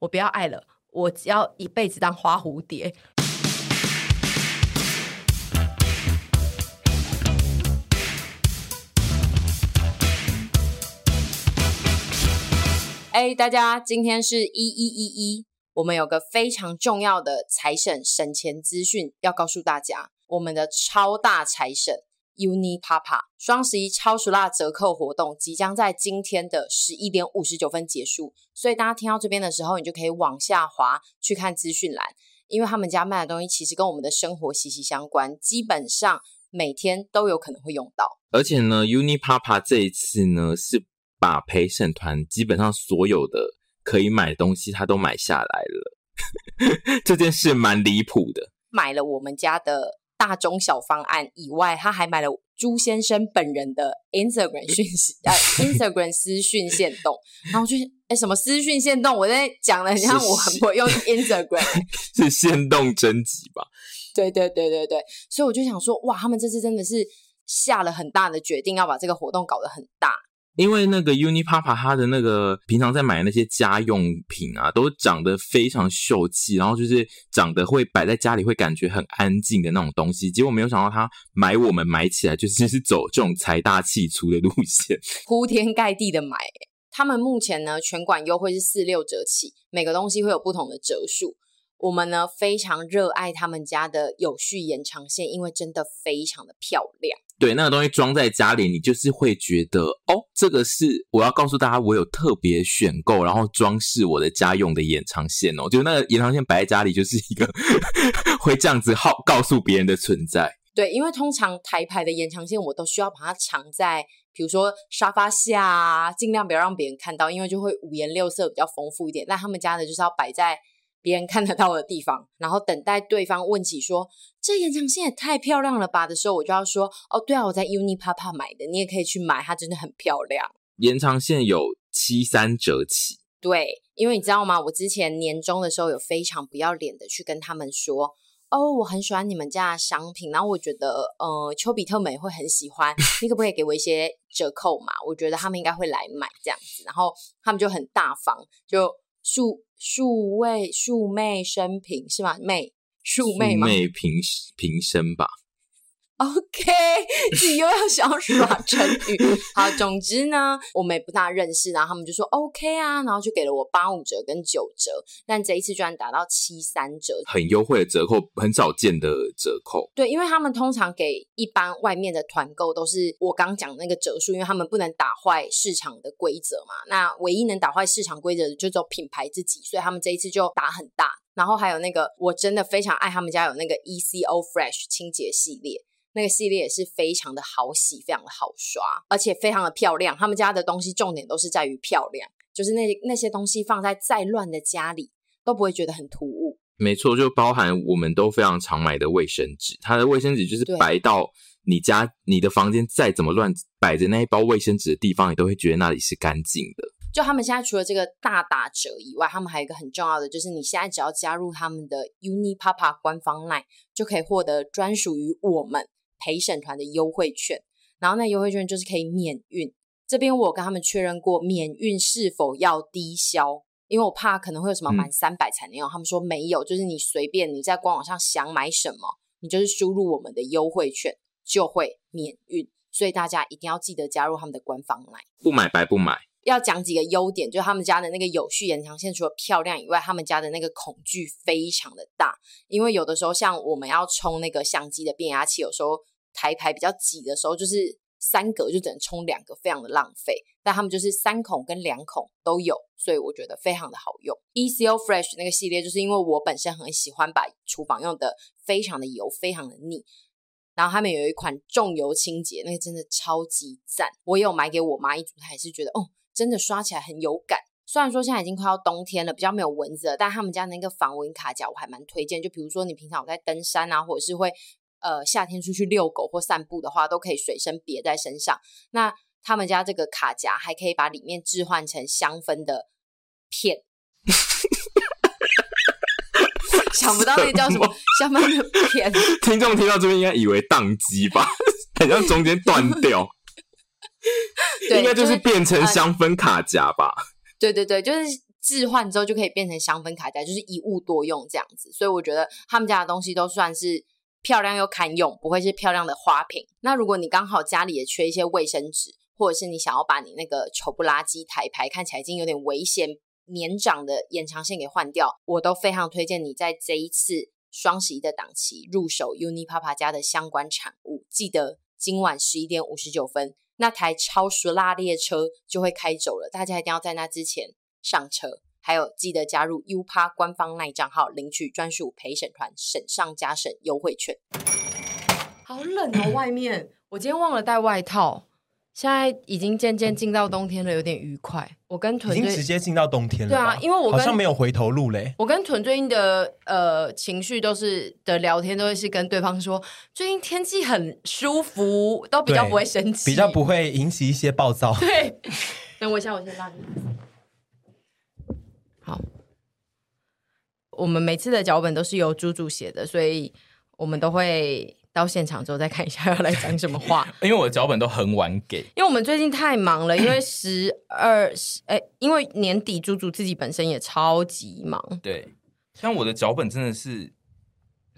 我不要爱了，我只要一辈子当花蝴蝶。哎，大家，今天是一一一一，我们有个非常重要的财神省钱资讯要告诉大家，我们的超大财神省。Unipapa 双十一超熟辣折扣活动即将在今天的十一点五十九分结束，所以大家听到这边的时候，你就可以往下滑去看资讯栏，因为他们家卖的东西其实跟我们的生活息息相关，基本上每天都有可能会用到。而且呢，Unipapa 这一次呢是把陪审团基本上所有的可以买的东西，他都买下来了，这件事蛮离谱的，买了我们家的。大中小方案以外，他还买了朱先生本人的 Instagram 讯息，呃，Instagram 私讯限动，然后就哎，什么私讯限动？我在讲的，你看我很不会用 Instagram，是限动征集吧？对对对对对，所以我就想说，哇，他们这次真的是下了很大的决定，要把这个活动搞得很大。因为那个 Unipapa 它的那个平常在买的那些家用品啊，都长得非常秀气，然后就是长得会摆在家里会感觉很安静的那种东西。结果没有想到他买我们买起来就是 是走这种财大气粗的路线，铺天盖地的买。他们目前呢全馆优惠是四六折起，每个东西会有不同的折数。我们呢非常热爱他们家的有序延长线，因为真的非常的漂亮。对，那个东西装在家里，你就是会觉得哦，这个是我要告诉大家，我有特别选购，然后装饰我的家用的延长线哦。就那个延长线摆在家里，就是一个 会这样子好告诉别人的存在。对，因为通常台牌的延长线，我都需要把它藏在，比如说沙发下啊，尽量不要让别人看到，因为就会五颜六色，比较丰富一点。但他们家的就是要摆在。别人看得到的地方，然后等待对方问起说：“这延长线也太漂亮了吧”的时候，我就要说：“哦，对啊，我在 Unipapa 买的，你也可以去买，它真的很漂亮。”延长线有七三折起。对，因为你知道吗？我之前年终的时候有非常不要脸的去跟他们说：“哦，我很喜欢你们家的商品，然后我觉得，呃，丘比特们也会很喜欢，你可不可以给我一些折扣嘛？我觉得他们应该会来买这样子。”然后他们就很大方，就数。数位数妹生平是吗？妹数妹吗？妹平平生吧。OK，自己又要想要耍成语。好，总之呢，我们也不大认识，然后他们就说 OK 啊，然后就给了我八五折跟九折，但这一次居然打到七三折，很优惠的折扣，很少见的折扣。对，因为他们通常给一般外面的团购都是我刚讲那个折数，因为他们不能打坏市场的规则嘛。那唯一能打坏市场规则的就只有品牌自己，所以他们这一次就打很大。然后还有那个，我真的非常爱他们家有那个 ECO Fresh 清洁系列。那个系列也是非常的好洗，非常的好刷，而且非常的漂亮。他们家的东西重点都是在于漂亮，就是那那些东西放在再乱的家里都不会觉得很突兀。没错，就包含我们都非常常买的卫生纸，它的卫生纸就是白到你家你的房间再怎么乱摆着那一包卫生纸的地方，你都会觉得那里是干净的。就他们现在除了这个大打折以外，他们还有一个很重要的，就是你现在只要加入他们的 Unipapa 官方 LINE，就可以获得专属于我们。陪审团的优惠券，然后那优惠券就是可以免运。这边我有跟他们确认过免运是否要低消，因为我怕可能会有什么满三百才能用。嗯、他们说没有，就是你随便你在官网上想买什么，你就是输入我们的优惠券就会免运。所以大家一定要记得加入他们的官方来，不买白不买。要讲几个优点，就是他们家的那个有序延长线，除了漂亮以外，他们家的那个孔距非常的大。因为有的时候，像我们要充那个相机的变压器，有时候台牌比较挤的时候，就是三格就只能充两个，非常的浪费。但他们就是三孔跟两孔都有，所以我觉得非常的好用。ECO Fresh 那个系列，就是因为我本身很喜欢把厨房用的非常的油，非常的腻。然后他们有一款重油清洁，那个真的超级赞。我也有买给我妈一组，她也是觉得哦。真的刷起来很有感，虽然说现在已经快要冬天了，比较没有蚊子了，但他们家那个防蚊卡夹我还蛮推荐。就比如说你平常有在登山啊，或者是会呃夏天出去遛狗或散步的话，都可以随身别在身上。那他们家这个卡夹还可以把里面置换成香氛的片，想不到那个叫什么 香氛的片。听众听到这边应该以为宕机吧，好像中间断掉。对，应该就是变成香氛卡夹吧。对对对，就是置换之后就可以变成香氛卡夹，就是一物多用这样子。所以我觉得他们家的东西都算是漂亮又堪用，不会是漂亮的花瓶。那如果你刚好家里也缺一些卫生纸，或者是你想要把你那个丑不拉几台牌看起来已经有点危险年长的延长线给换掉，我都非常推荐你在这一次双十一的档期入手 Unipapa 家的相关产物。记得今晚十一点五十九分。那台超熟拉列车就会开走了，大家一定要在那之前上车。还有记得加入 UPA 官方那账号，领取专属陪审团省上加省优惠券。好冷哦，外面我今天忘了带外套。现在已经渐渐进到冬天了，有点愉快。我跟屯已经直接进到冬天了，对啊，因为我好像没有回头路嘞。我跟屯最近的呃情绪都是的聊天，都会是跟对方说，最近天气很舒服，都比较不会生气，比较不会引起一些暴躁。对，等我一下，我先拉你。好，我们每次的脚本都是由猪猪写的，所以我们都会。到现场之后再看一下要来讲什么话，因为我的脚本都很晚给，因为我们最近太忙了，因为十二 哎，因为年底猪猪自己本身也超级忙，对，像我的脚本真的是。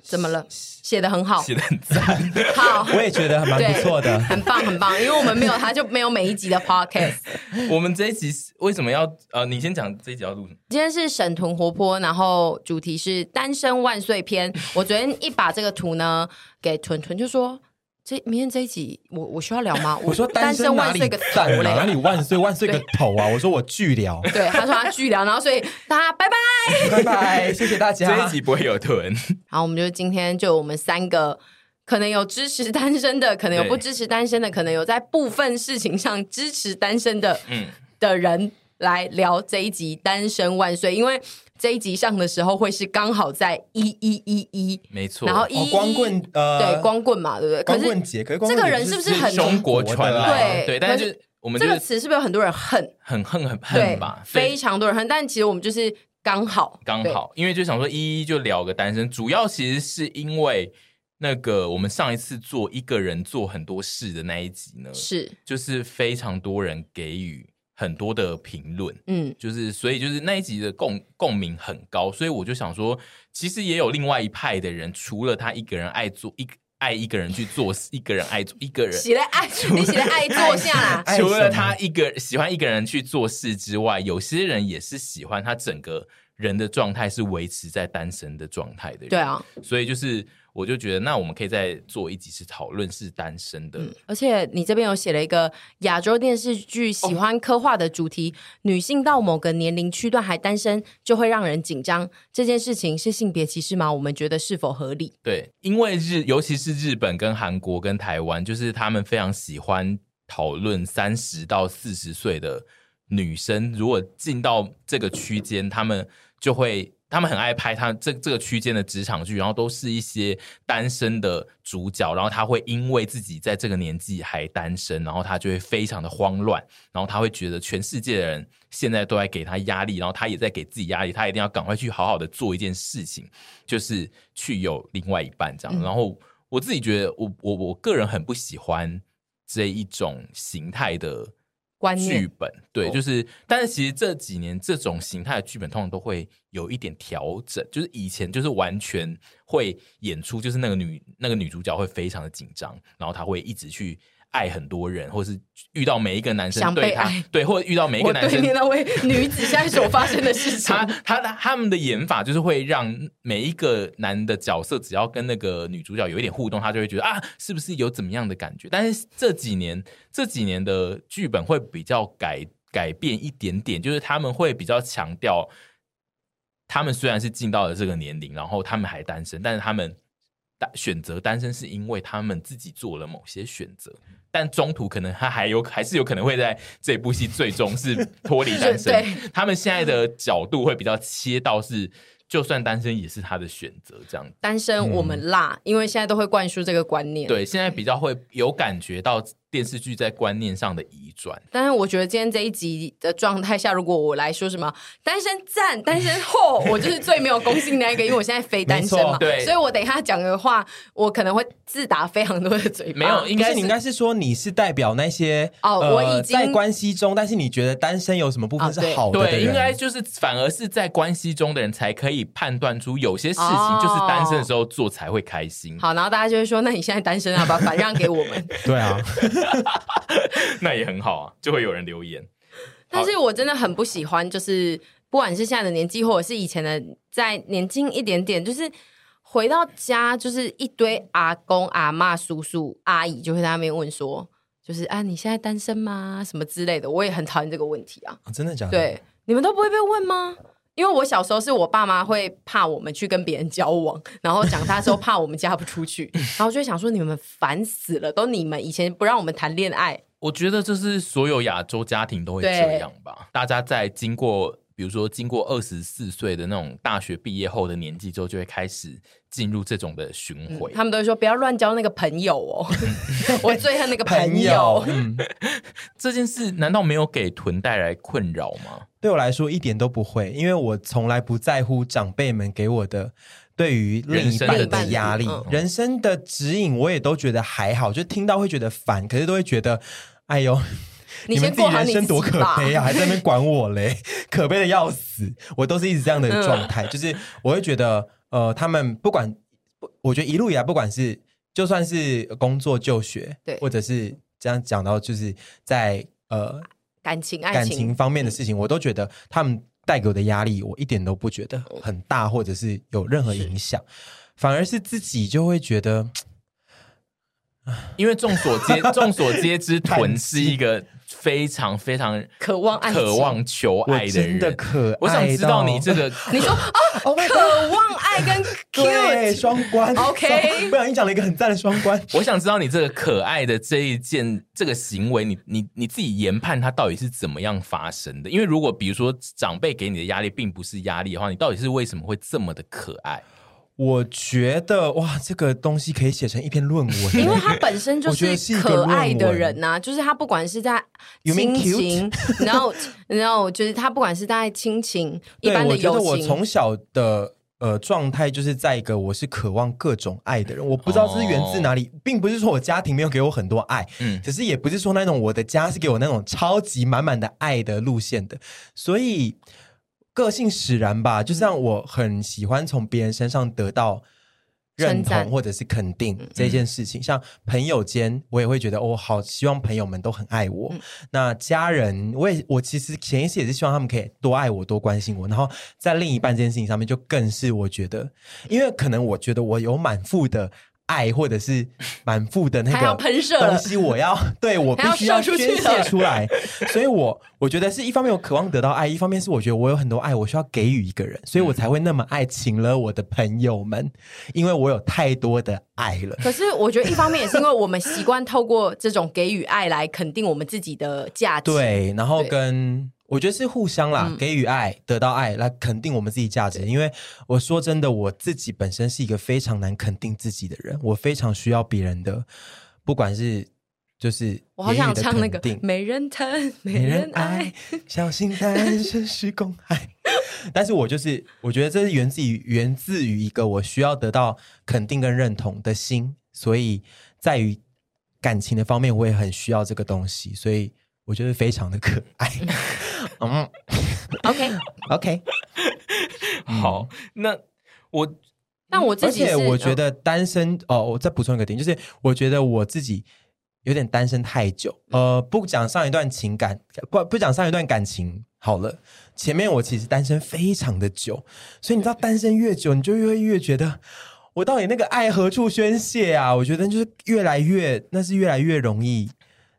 怎么了？写的很好，写的很赞。好，我也觉得蛮不错的，很棒很棒。因为我们没有他，就没有每一集的 podcast。我们这一集为什么要呃？你先讲这一集要录什么？今天是沈屯活泼，然后主题是单身万岁篇。我昨天一把这个图呢给屯屯，就说。这明天这一集，我我需要聊吗？我说单身万岁个头嘞，哪里 万岁万岁个头啊！我说我巨聊，对，他说他巨聊，然后所以大家拜拜拜拜，谢谢大家。这一集不会有屯。好，我们就今天就我们三个，可能有支持单身的，可能有不支持单身的，可能有在部分事情上支持单身的，嗯，的人来聊这一集单身万岁，因为。这一集上的时候会是刚好在一一一一，没错。然后一光棍，呃，对，光棍嘛，对不对？光棍节，可是这个人是不是很中国传来？对对，但是我们这个词是不是有很多人恨？很恨很恨吧？非常多人恨。但其实我们就是刚好刚好，因为就想说一一就聊个单身，主要其实是因为那个我们上一次做一个人做很多事的那一集呢，是就是非常多人给予。很多的评论，嗯，就是所以就是那一集的共共鸣很高，所以我就想说，其实也有另外一派的人，除了他一个人爱做一爱一个人去做，一个人爱做一个人，写了爱，你写了爱做下来，除了他一个喜欢一个人去做事之外，有些人也是喜欢他整个人的状态是维持在单身的状态的人，对啊，所以就是。我就觉得，那我们可以再做一集是讨论是单身的。嗯，而且你这边有写了一个亚洲电视剧喜欢刻画的主题：哦、女性到某个年龄区段还单身，就会让人紧张。这件事情是性别歧视吗？我们觉得是否合理？对，因为日，尤其是日本跟韩国跟台湾，就是他们非常喜欢讨论三十到四十岁的女生，如果进到这个区间，他们就会。他们很爱拍他这这个区间的职场剧，然后都是一些单身的主角，然后他会因为自己在这个年纪还单身，然后他就会非常的慌乱，然后他会觉得全世界的人现在都在给他压力，然后他也在给自己压力，他一定要赶快去好好的做一件事情，就是去有另外一半这样。嗯、然后我自己觉得我，我我我个人很不喜欢这一种形态的。剧本对，就是，但是其实这几年这种形态的剧本通常都会有一点调整，就是以前就是完全会演出，就是那个女那个女主角会非常的紧张，然后她会一直去。爱很多人，或是遇到每一个男生对他，对，或者遇到每一个男生。对那位女子现在所发生的事情，他他他们的演法就是会让每一个男的角色，只要跟那个女主角有一点互动，他就会觉得啊，是不是有怎么样的感觉？但是这几年这几年的剧本会比较改改变一点点，就是他们会比较强调，他们虽然是进到了这个年龄，然后他们还单身，但是他们单选择单身是因为他们自己做了某些选择。但中途可能他还有还是有可能会在这部戏最终是脱离单身。对他们现在的角度会比较切到是，就算单身也是他的选择这样。单身我们辣，嗯、因为现在都会灌输这个观念。对，现在比较会有感觉到电视剧在观念上的移转。但是我觉得今天这一集的状态下，如果我来说什么单身赞、单身后，我就是最没有公信那一个，因为我现在非单身嘛，对，所以我等一下讲的话，我可能会自打非常多的嘴巴。没有，应该是你应该是说你是代表那些哦，呃、我已经在关系中，但是你觉得单身有什么部分是好的，的、哦？对，应该就是反而是在关系中的人才可以判断出有些事情就是单身的时候做才会开心。好，然后大家就会说，那你现在单身啊，把反让给我们。对啊。那也很好啊，就会有人留言。但是我真的很不喜欢，就是不管是现在的年纪，或者是以前的，再年轻一点点，就是回到家，就是一堆阿公、阿妈、叔叔、阿姨，就会在那边问说，就是啊，你现在单身吗？什么之类的。我也很讨厌这个问题啊。哦、真的假的？对，你们都不会被问吗？因为我小时候是我爸妈会怕我们去跟别人交往，然后长大之后怕我们嫁不出去，然后就想说你们烦死了，都你们以前不让我们谈恋爱。我觉得这是所有亚洲家庭都会这样吧。大家在经过，比如说经过二十四岁的那种大学毕业后的年纪之后，就会开始进入这种的巡回、嗯。他们都会说不要乱交那个朋友哦，我最恨那个朋友。嗯、这件事难道没有给屯带来困扰吗？对我来说一点都不会，因为我从来不在乎长辈们给我的对于另一半的压力，人生的，指引我也都觉得还好，就听到会觉得烦，可是都会觉得，哎呦，你，你们自己人生多可悲啊，还在那边管我嘞，可悲的要死，我都是一直这样的状态，嗯、就是我会觉得，呃，他们不管，我觉得一路以来，不管是就算是工作就学，对，或者是这样讲到，就是在呃。感情、爱情、感情方面的事情，我都觉得他们带给我的压力，我一点都不觉得很大，或者是有任何影响，反而是自己就会觉得，因为众所皆 众所皆知，屯是一个。非常非常渴望爱、渴望求爱的人，真的可爱。我想知道你这个，你说啊，oh、渴望爱跟 cute 双关，OK。不小心讲了一个很赞的双关。我想知道你这个可爱的这一件这个行为，你你你自己研判它到底是怎么样发生的？因为如果比如说长辈给你的压力并不是压力的话，你到底是为什么会这么的可爱？我觉得哇，这个东西可以写成一篇论文，因为他本身就是可爱的人呐、啊，就是他不管是在亲情，然后然后就是他不管是在亲情一般的友情，我觉得我从小的呃状态就是在一个我是渴望各种爱的人，我不知道这是源自哪里，哦、并不是说我家庭没有给我很多爱，嗯，只是也不是说那种我的家是给我那种超级满满的爱的路线的，所以。个性使然吧，就是让我很喜欢从别人身上得到认同或者是肯定这件事情。像朋友间，我也会觉得我、哦、好希望朋友们都很爱我。嗯、那家人，我也我其实潜意识也是希望他们可以多爱我、多关心我。然后在另一半这件事情上面，就更是我觉得，因为可能我觉得我有满腹的。爱或者是满腹的那个东西，我要对我必须要宣泄出来，所以我我觉得是一方面我渴望得到爱，一方面是我觉得我有很多爱，我需要给予一个人，所以我才会那么爱请了我的朋友们，因为我有太多的爱了。可是我觉得一方面也是因为我们习惯透过这种给予爱来肯定我们自己的价值，对，然后跟。我觉得是互相啦，给予爱，得到爱，来肯定我们自己价值。因为我说真的，我自己本身是一个非常难肯定自己的人，我非常需要别人的，不管是就是我好想唱那个没人疼，没人爱，小心单身是公害。但是我就是我觉得这是源自于源自于一个我需要得到肯定跟认同的心，所以在于感情的方面，我也很需要这个东西，所以。我觉得非常的可爱，嗯，OK。OK，好，那我，那我自己，而且我觉得单身哦，我再补充一个点，就是我觉得我自己有点单身太久，呃，不讲上一段情感，不不讲上一段感情好了，前面我其实单身非常的久，所以你知道，单身越久，你就越会越觉得我到底那个爱何处宣泄啊？我觉得就是越来越，那是越来越容易。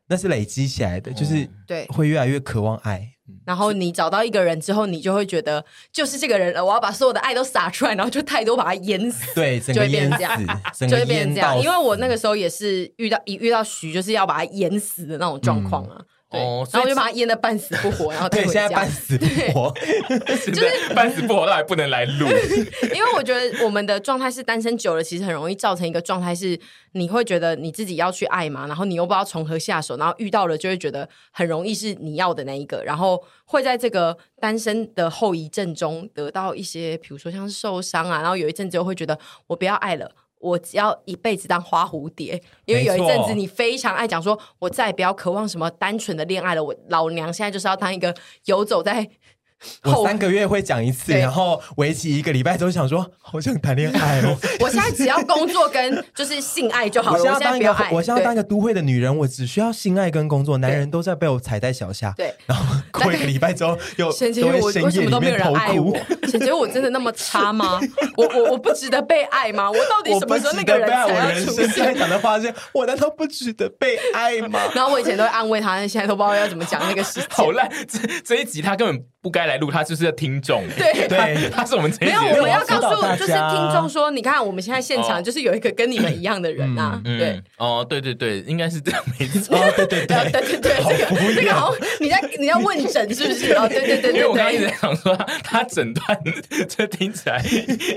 那是累积起来的，就是对，会越来越渴望爱。然后你找到一个人之后，你就会觉得就是这个人了，我要把所有的爱都撒出来，然后就太多把它淹死，对，整个淹死，就会变成这样。因为我那个时候也是遇到一遇到徐，就是要把它淹死的那种状况啊。哦，然后我就把他淹的半死不活，然后对，现在半死不活，就是半死不活，他还不能来录。因为我觉得我们的状态是单身久了，其实很容易造成一个状态是，你会觉得你自己要去爱嘛，然后你又不知道从何下手，然后遇到了就会觉得很容易是你要的那一个，然后会在这个单身的后遗症中得到一些，比如说像是受伤啊，然后有一阵子又会觉得我不要爱了。我只要一辈子当花蝴蝶，因为有一阵子你非常爱讲说，我再也不要渴望什么单纯的恋爱了。我老娘现在就是要当一个游走在。我三个月会讲一次，然后为期一个礼拜都想说，好想谈恋爱哦。我现在只要工作跟就是性爱就好了。我现在当一个，我现在当一个都会的女人，我只需要性爱跟工作，男人都在被我踩在脚下。对，然后过一个礼拜之后 又都会我为什么都没有人爱我？真的那么差吗？我我我不值得被爱吗？我到底什么时候那个人才要出现？现在讲的话是，我难道不值得被爱吗？然后我以前都会安慰他，现在都不知道要怎么讲那个事情。好烂，这这一集他根本。不该来录，他就是听众。对 对，他是我们没有，我们要告诉就是听众说，你看我们现在现场就是有一个跟你们一样的人啊。对，哦，对对对，应该是这样没错。对对对对对对，这个这个好，你在你在问诊是不是？哦，对对对，因为我刚刚一直在想说，他诊断这听起来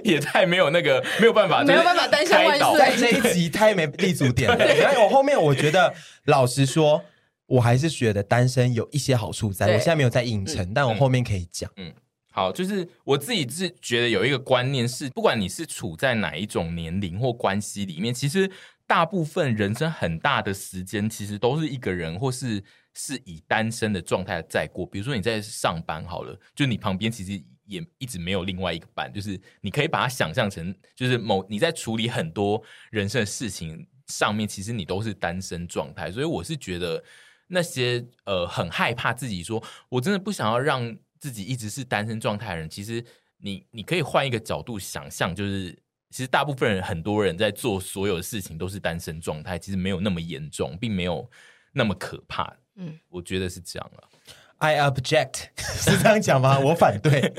也太没有那个没有办法，没有办法单身万岁，这一集太没立足点了。然后我后面我觉得，老实说。我还是觉得单身有一些好处在，我现在没有在影城，嗯、但我后面可以讲。嗯，好，就是我自己是觉得有一个观念是，不管你是处在哪一种年龄或关系里面，其实大部分人生很大的时间，其实都是一个人，或是是以单身的状态在过。比如说你在上班好了，就你旁边其实也一直没有另外一个伴，就是你可以把它想象成，就是某你在处理很多人生的事情上面，其实你都是单身状态。所以我是觉得。那些呃很害怕自己说，我真的不想要让自己一直是单身状态的人，其实你你可以换一个角度想象，就是其实大部分人很多人在做所有的事情都是单身状态，其实没有那么严重，并没有那么可怕。嗯，我觉得是这样了。I object 是这样讲吗？我反对。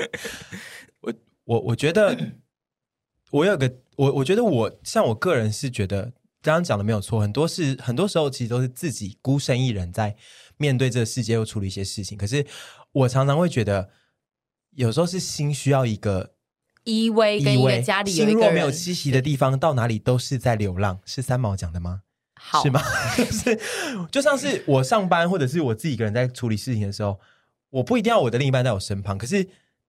我我我觉得我有个我我觉得我像我个人是觉得。刚刚讲的没有错，很多事很多时候其实都是自己孤身一人在面对这个世界，又处理一些事情。可是我常常会觉得，有时候是心需要一个依偎，跟一个家里。心若没有栖息的地方，到哪里都是在流浪。是三毛讲的吗？好是吗？是就像是我上班，或者是我自己一个人在处理事情的时候，我不一定要我的另一半在我身旁，可是。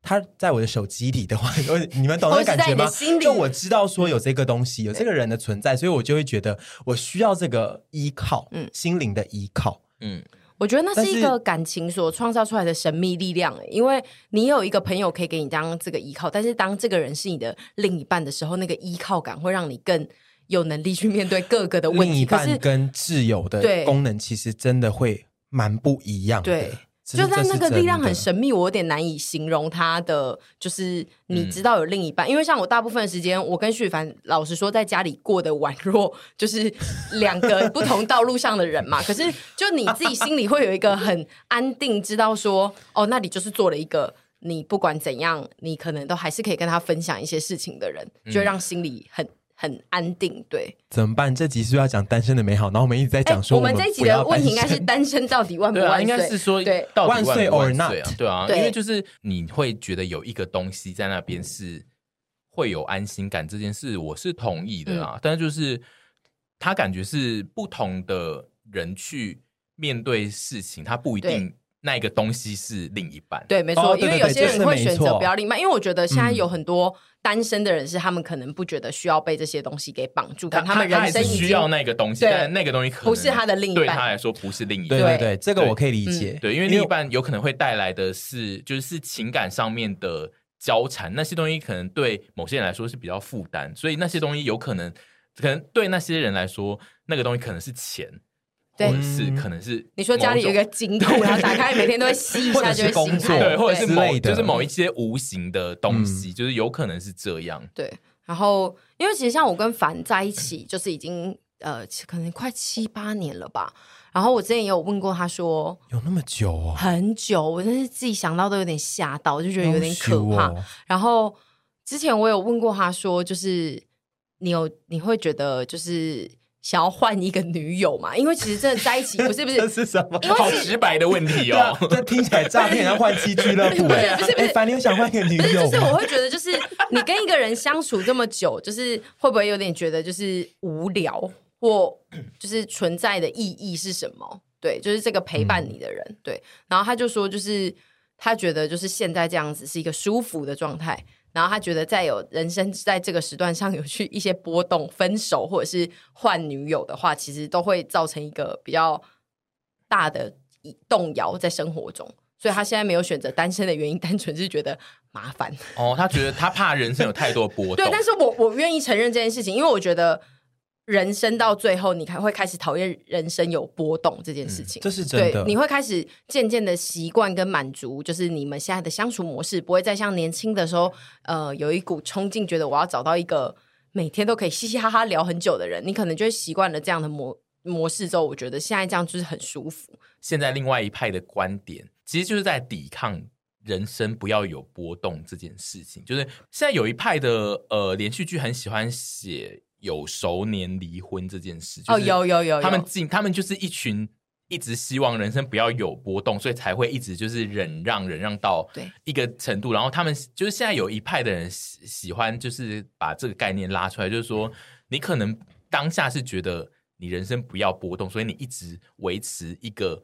他在我的手机里的话，你们懂那个感觉吗？就我知道说有这个东西，有这个人的存在，所以我就会觉得我需要这个依靠，嗯，心灵的依靠，嗯，我觉得那是一个感情所创造出来的神秘力量，因为你有一个朋友可以给你当这个依靠，但是当这个人是你的另一半的时候，那个依靠感会让你更有能力去面对各个的问题。另一半跟挚友的功能其实真的会蛮不一样的，对。就在那个力量很神秘，我有点难以形容它的。就是你知道有另一半，嗯、因为像我大部分的时间，我跟旭凡老实说，在家里过得宛若就是两个不同道路上的人嘛。可是就你自己心里会有一个很安定，知道说哦，那里就是做了一个你不管怎样，你可能都还是可以跟他分享一些事情的人，就让心里很。很安定，对。怎么办？这集是不是要讲单身的美好，然后我们一直在讲说我们，欸，我们这一集的问题应该是单身到底万不万岁？啊，应该是说对，到底万岁 or not？对啊，因为就是你会觉得有一个东西在那边是会有安心感，这件事我是同意的啊。嗯，但是就是他感觉是不同的人去面对事情，他不一定。那个东西是另一半，对，没错，因为有些人会选择不要另一半，因为我觉得现在有很多单身的人是他们可能不觉得需要被这些东西给绑住，但他们人生需要那个东西，但那个东西可能不是他的另一半，对他来说不是另一半，对对对，这个我可以理解，对，因为另一半有可能会带来的是就是情感上面的交缠，那些东西可能对某些人来说是比较负担，所以那些东西有可能可能对那些人来说，那个东西可能是钱。或者是可能是你说家里有一个金库，然后打开每天都会吸一下，就会心安。对，或者是某就是某一些无形的东西，就是有可能是这样。对，然后因为其实像我跟凡在一起，就是已经呃可能快七八年了吧。然后我之前也有问过他说，有那么久哦？很久，我真是自己想到都有点吓到，我就觉得有点可怕。然后之前我有问过他说，就是你有你会觉得就是。想要换一个女友嘛？因为其实真的在一起不是不是 这是什么？好直白的问题哦，这听起来诈骗，要换妻俱乐部。对，不是不是，反正你想换一个女友，就是我会觉得，就是你跟一个人相处这么久，就是会不会有点觉得就是无聊，或 就是存在的意义是什么？对，就是这个陪伴你的人，嗯、对。然后他就说，就是他觉得就是现在这样子是一个舒服的状态。然后他觉得，再有人生在这个时段上有去一些波动、分手或者是换女友的话，其实都会造成一个比较大的动摇在生活中。所以他现在没有选择单身的原因，单纯是觉得麻烦。哦，他觉得他怕人生有太多波动。对，但是我我愿意承认这件事情，因为我觉得。人生到最后，你还会开始讨厌人生有波动这件事情，嗯、这是真的。对，你会开始渐渐的习惯跟满足，就是你们现在的相处模式，不会再像年轻的时候，呃，有一股冲劲，觉得我要找到一个每天都可以嘻嘻哈哈聊很久的人。你可能就会习惯了这样的模模式之后，我觉得现在这样就是很舒服。现在另外一派的观点，其实就是在抵抗人生不要有波动这件事情。就是现在有一派的呃连续剧很喜欢写。有熟年离婚这件事，哦，有有有，他们进，他们就是一群一直希望人生不要有波动，所以才会一直就是忍让忍让到一个程度。然后他们就是现在有一派的人喜喜欢，就是把这个概念拉出来，就是说你可能当下是觉得你人生不要波动，所以你一直维持一个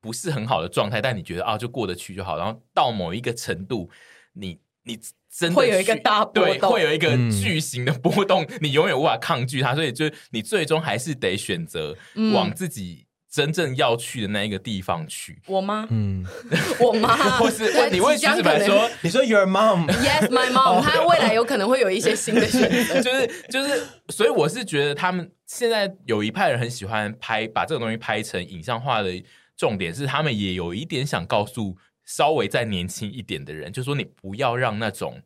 不是很好的状态，但你觉得啊就过得去就好。然后到某一个程度，你你。真的会有一个大波动，对，会有一个巨型的波动，嗯、你永远无法抗拒它，所以就你最终还是得选择往自己真正要去的那一个地方去。我妈？嗯，我妈，或是你会举手说，你说 Your mom，Yes my mom，她未来有可能会有一些新的选择，就是就是，所以我是觉得他们现在有一派人很喜欢拍，把这个东西拍成影像化的重点是，他们也有一点想告诉。稍微再年轻一点的人，就说你不要让那种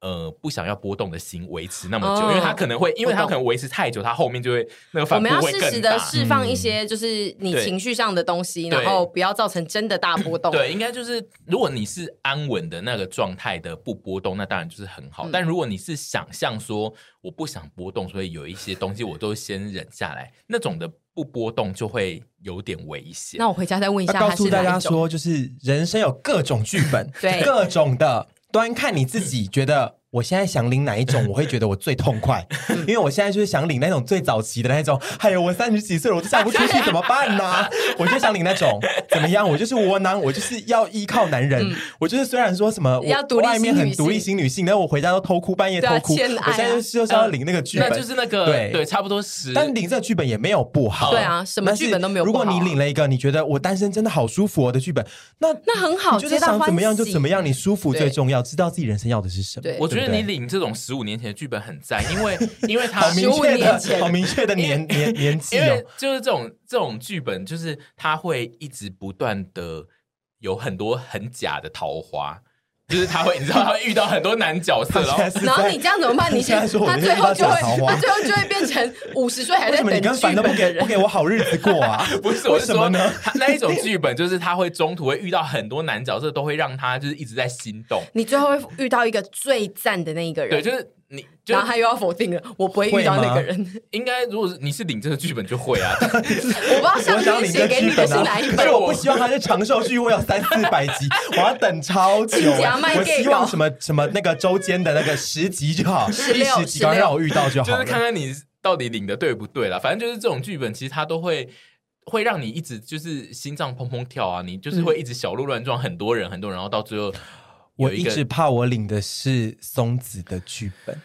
呃不想要波动的心维持那么久，哦、因为他可能会，因为他可能维持太久，他后面就会那个反扑会更大。我们要适时的释放一些，就是你情绪上的东西，嗯、然后不要造成真的大波动。对，应该就是如果你是安稳的那个状态的不波动，那当然就是很好。嗯、但如果你是想象说我不想波动，所以有一些东西我都先忍下来，那种的。不波动就会有点危险。那我回家再问一下。告诉大家说，就是人生有各种剧本，对，各种的，端看你自己觉得。我现在想领哪一种，我会觉得我最痛快，因为我现在就是想领那种最早期的那种。哎呦，我三十几岁了，我都嫁不出去，怎么办呢、啊？我就想领那种怎么样？我就是窝囊，我就是要依靠男人。嗯、我就是虽然说什么，我外面很独立型女性，但我回家都偷哭，半夜偷哭。啊、我现在就是要领那个剧本，就是那个对对，差不多十。但领这个剧本也没有不好，对啊，什么剧本都没有不好。如果你领了一个你觉得我单身真的好舒服的剧本，那那很好，就是想怎么样就怎么样，你舒服最重要，知道自己人生要的是什么。我觉得你领这种。十五年前的剧本很赞，因为 因为他十五年前、好明确的年年年纪，因为就是这种这种剧本，就是他会一直不断的有很多很假的桃花。就是他会，你知道他会遇到很多男角色，然后然后你这样怎么办？你现在说他最后就会，他最后就会变成五十岁还在等剧本的人，不给我好日子过啊？不是，我是说呢？那一种剧本就是他会中途会遇到很多男角色，都会让他就是一直在心动。你最后会遇到一个最赞的那一个人，对，就是。你然后他又要否定了，我不会遇到那个人。应该，如果是你是领这个剧本，就会啊。我不知道上天写给你的是哪一本，可是我不希望他是长寿剧，我有三四百集，我要等超久。我希望什么什么那个周间的那个十集就好，第十集刚让我遇到就好。就是看看你到底领的对不对了。反正就是这种剧本，其实它都会会让你一直就是心脏砰砰跳啊，你就是会一直小鹿乱撞，很多人很多人，然后到最后。我一直怕我领的是松子的剧本，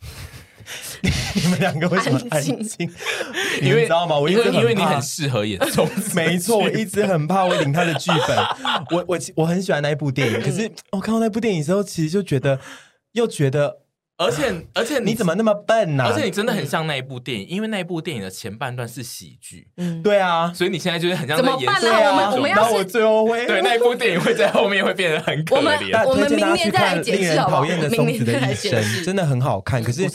你们两个为什么安静？因为你知道吗？我一直很怕，因为你很适合演松子。没错，我一直很怕我领他的剧本。我我我很喜欢那一部电影，可是我看到那部电影的时候，其实就觉得又觉得。而且而且你怎么那么笨呢？而且你真的很像那一部电影，因为那一部电影的前半段是喜剧。嗯，对啊，所以你现在就是很像在演。对啊，我们要是最后会对那一部电影会在后面会变得很可怜。我们明年再来解释。令人讨厌的松子的一生真的很好看，可是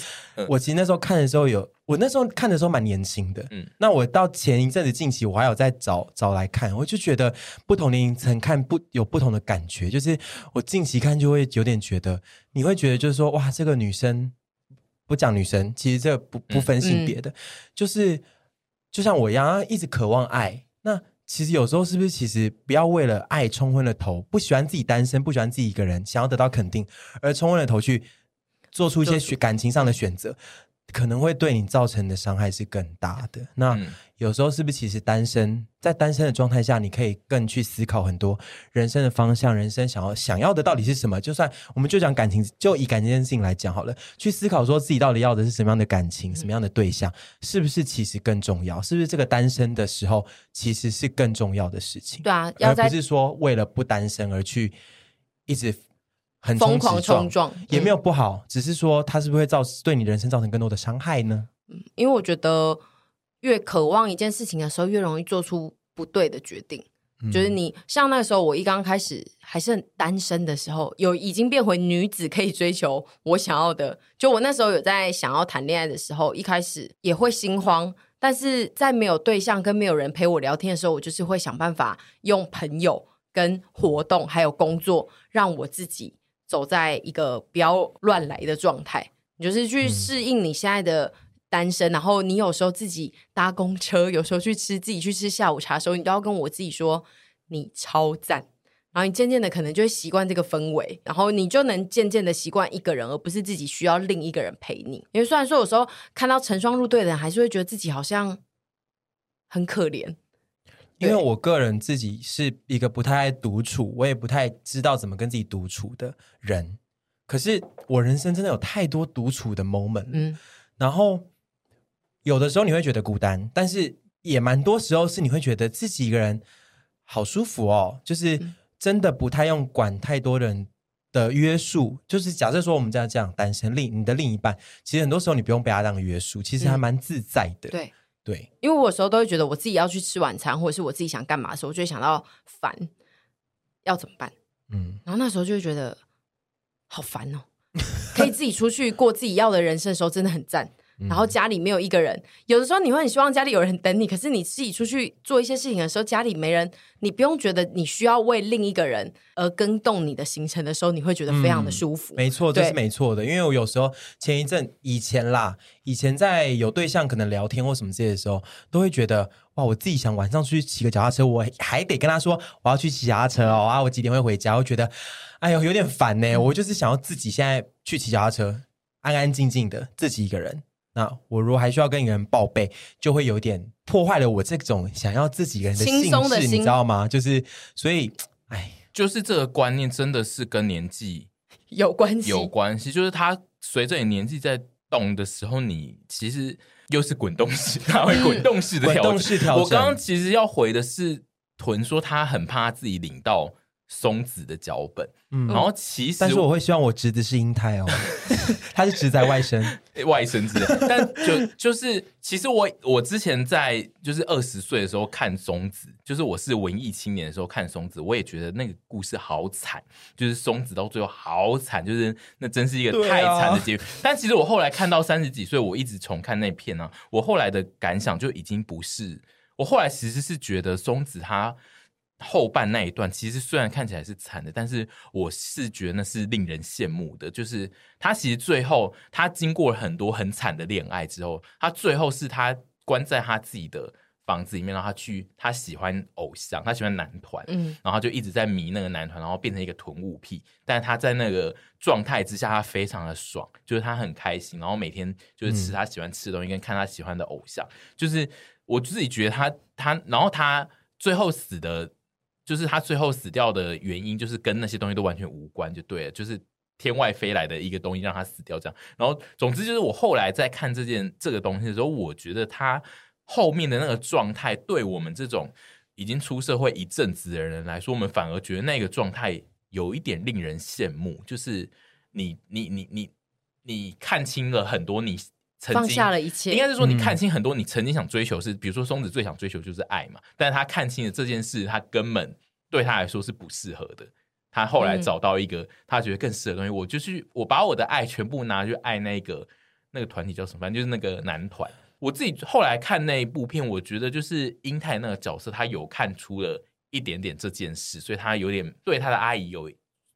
我其实那时候看的时候有，我那时候看的时候蛮年轻的。嗯，那我到前一阵子近期我还有在找找来看，我就觉得不同年龄层看不有不同的感觉。就是我近期看就会有点觉得，你会觉得就是说哇，这个女生。不讲女生，其实这不不分性别的，嗯、就是就像我一样，一直渴望爱。那其实有时候是不是，其实不要为了爱冲昏了头，不喜欢自己单身，不喜欢自己一个人，想要得到肯定，而冲昏了头去做出一些选感情上的选择。可能会对你造成的伤害是更大的。那有时候是不是其实单身，在单身的状态下，你可以更去思考很多人生的方向，人生想要想要的到底是什么？就算我们就讲感情，就以感情这件事情来讲好了，去思考说自己到底要的是什么样的感情，什么样的对象，是不是其实更重要？是不是这个单身的时候其实是更重要的事情？对啊，而不是说为了不单身而去一直。很疯狂冲撞也没有不好，嗯、只是说它是不是会造对你人生造成更多的伤害呢？嗯，因为我觉得越渴望一件事情的时候，越容易做出不对的决定。嗯、就是你像那个时候，我一刚开始还是很单身的时候，有已经变回女子可以追求我想要的。就我那时候有在想要谈恋爱的时候，一开始也会心慌，但是在没有对象跟没有人陪我聊天的时候，我就是会想办法用朋友跟活动还有工作让我自己。走在一个不要乱来的状态，你就是去适应你现在的单身，嗯、然后你有时候自己搭公车，有时候去吃自己去吃下午茶的时候，你都要跟我自己说你超赞，然后你渐渐的可能就会习惯这个氛围，然后你就能渐渐的习惯一个人，而不是自己需要另一个人陪你。因为虽然说有时候看到成双入对的人，还是会觉得自己好像很可怜。因为我个人自己是一个不太爱独处，我也不太知道怎么跟自己独处的人。可是我人生真的有太多独处的 moment，嗯，然后有的时候你会觉得孤单，但是也蛮多时候是你会觉得自己一个人好舒服哦，就是真的不太用管太多人的约束。就是假设说我们这样这样单身，另你的另一半，其实很多时候你不用被他当约束，其实还蛮自在的，嗯、对。对，因为我有时候都会觉得我自己要去吃晚餐，或者是我自己想干嘛的时候，我就会想到烦，要怎么办？嗯，然后那时候就会觉得好烦哦，可以自己出去过自己要的人生的时候，真的很赞。然后家里没有一个人，有的时候你会很希望家里有人等你，可是你自己出去做一些事情的时候，家里没人，你不用觉得你需要为另一个人而跟动你的行程的时候，你会觉得非常的舒服。嗯、没错，这是没错的，因为我有时候前一阵以前啦，以前在有对象可能聊天或什么之类的时候，都会觉得哇，我自己想晚上出去骑个脚踏车，我还得跟他说我要去骑脚踏车哦啊，我几点会回家？我觉得哎呦有点烦呢，嗯、我就是想要自己现在去骑脚踏车，安安静静的自己一个人。那我如果还需要跟一个人报备，就会有点破坏了我这种想要自己一个人的兴致，你知道吗？就是所以，哎，就是这个观念真的是跟年纪 有关系，有关系。就是他随着你年纪在动的时候，你其实又是滚动式，他会滚动式的 调整。我刚刚其实要回的是屯说他很怕自己领到。松子的脚本，嗯，然后其实，但是我会希望我侄子是英泰哦，他是侄在外甥，外甥之类。但就就是，其实我我之前在就是二十岁的时候看松子，就是我是文艺青年的时候看松子，我也觉得那个故事好惨，就是松子到最后好惨，就是那真是一个太惨的结局。啊、但其实我后来看到三十几岁，我一直重看那片呢、啊，我后来的感想就已经不是，我后来其实是觉得松子他。后半那一段其实虽然看起来是惨的，但是我是觉得那是令人羡慕的。就是他其实最后他经过了很多很惨的恋爱之后，他最后是他关在他自己的房子里面，然后他去他喜欢偶像，他喜欢男团，嗯，然后就一直在迷那个男团，然后变成一个囤物癖。但是他在那个状态之下，他非常的爽，就是他很开心，然后每天就是吃他喜欢吃的东西，跟看他喜欢的偶像。就是我自己觉得他他，然后他最后死的。就是他最后死掉的原因，就是跟那些东西都完全无关，就对了，就是天外飞来的一个东西让他死掉这样。然后，总之就是我后来在看这件这个东西的时候，我觉得他后面的那个状态，对我们这种已经出社会一阵子的人来说，我们反而觉得那个状态有一点令人羡慕。就是你你你你你看清了很多你。放下了一切，应该是说你看清很多你曾经想追求是，嗯、比如说松子最想追求就是爱嘛，但是他看清了这件事，他根本对他来说是不适合的。他后来找到一个他觉得更适合的东西，嗯、我就是我把我的爱全部拿去爱那个那个团体叫什么，反正就是那个男团。我自己后来看那一部片，我觉得就是英泰那个角色，他有看出了一点点这件事，所以他有点对他的阿姨有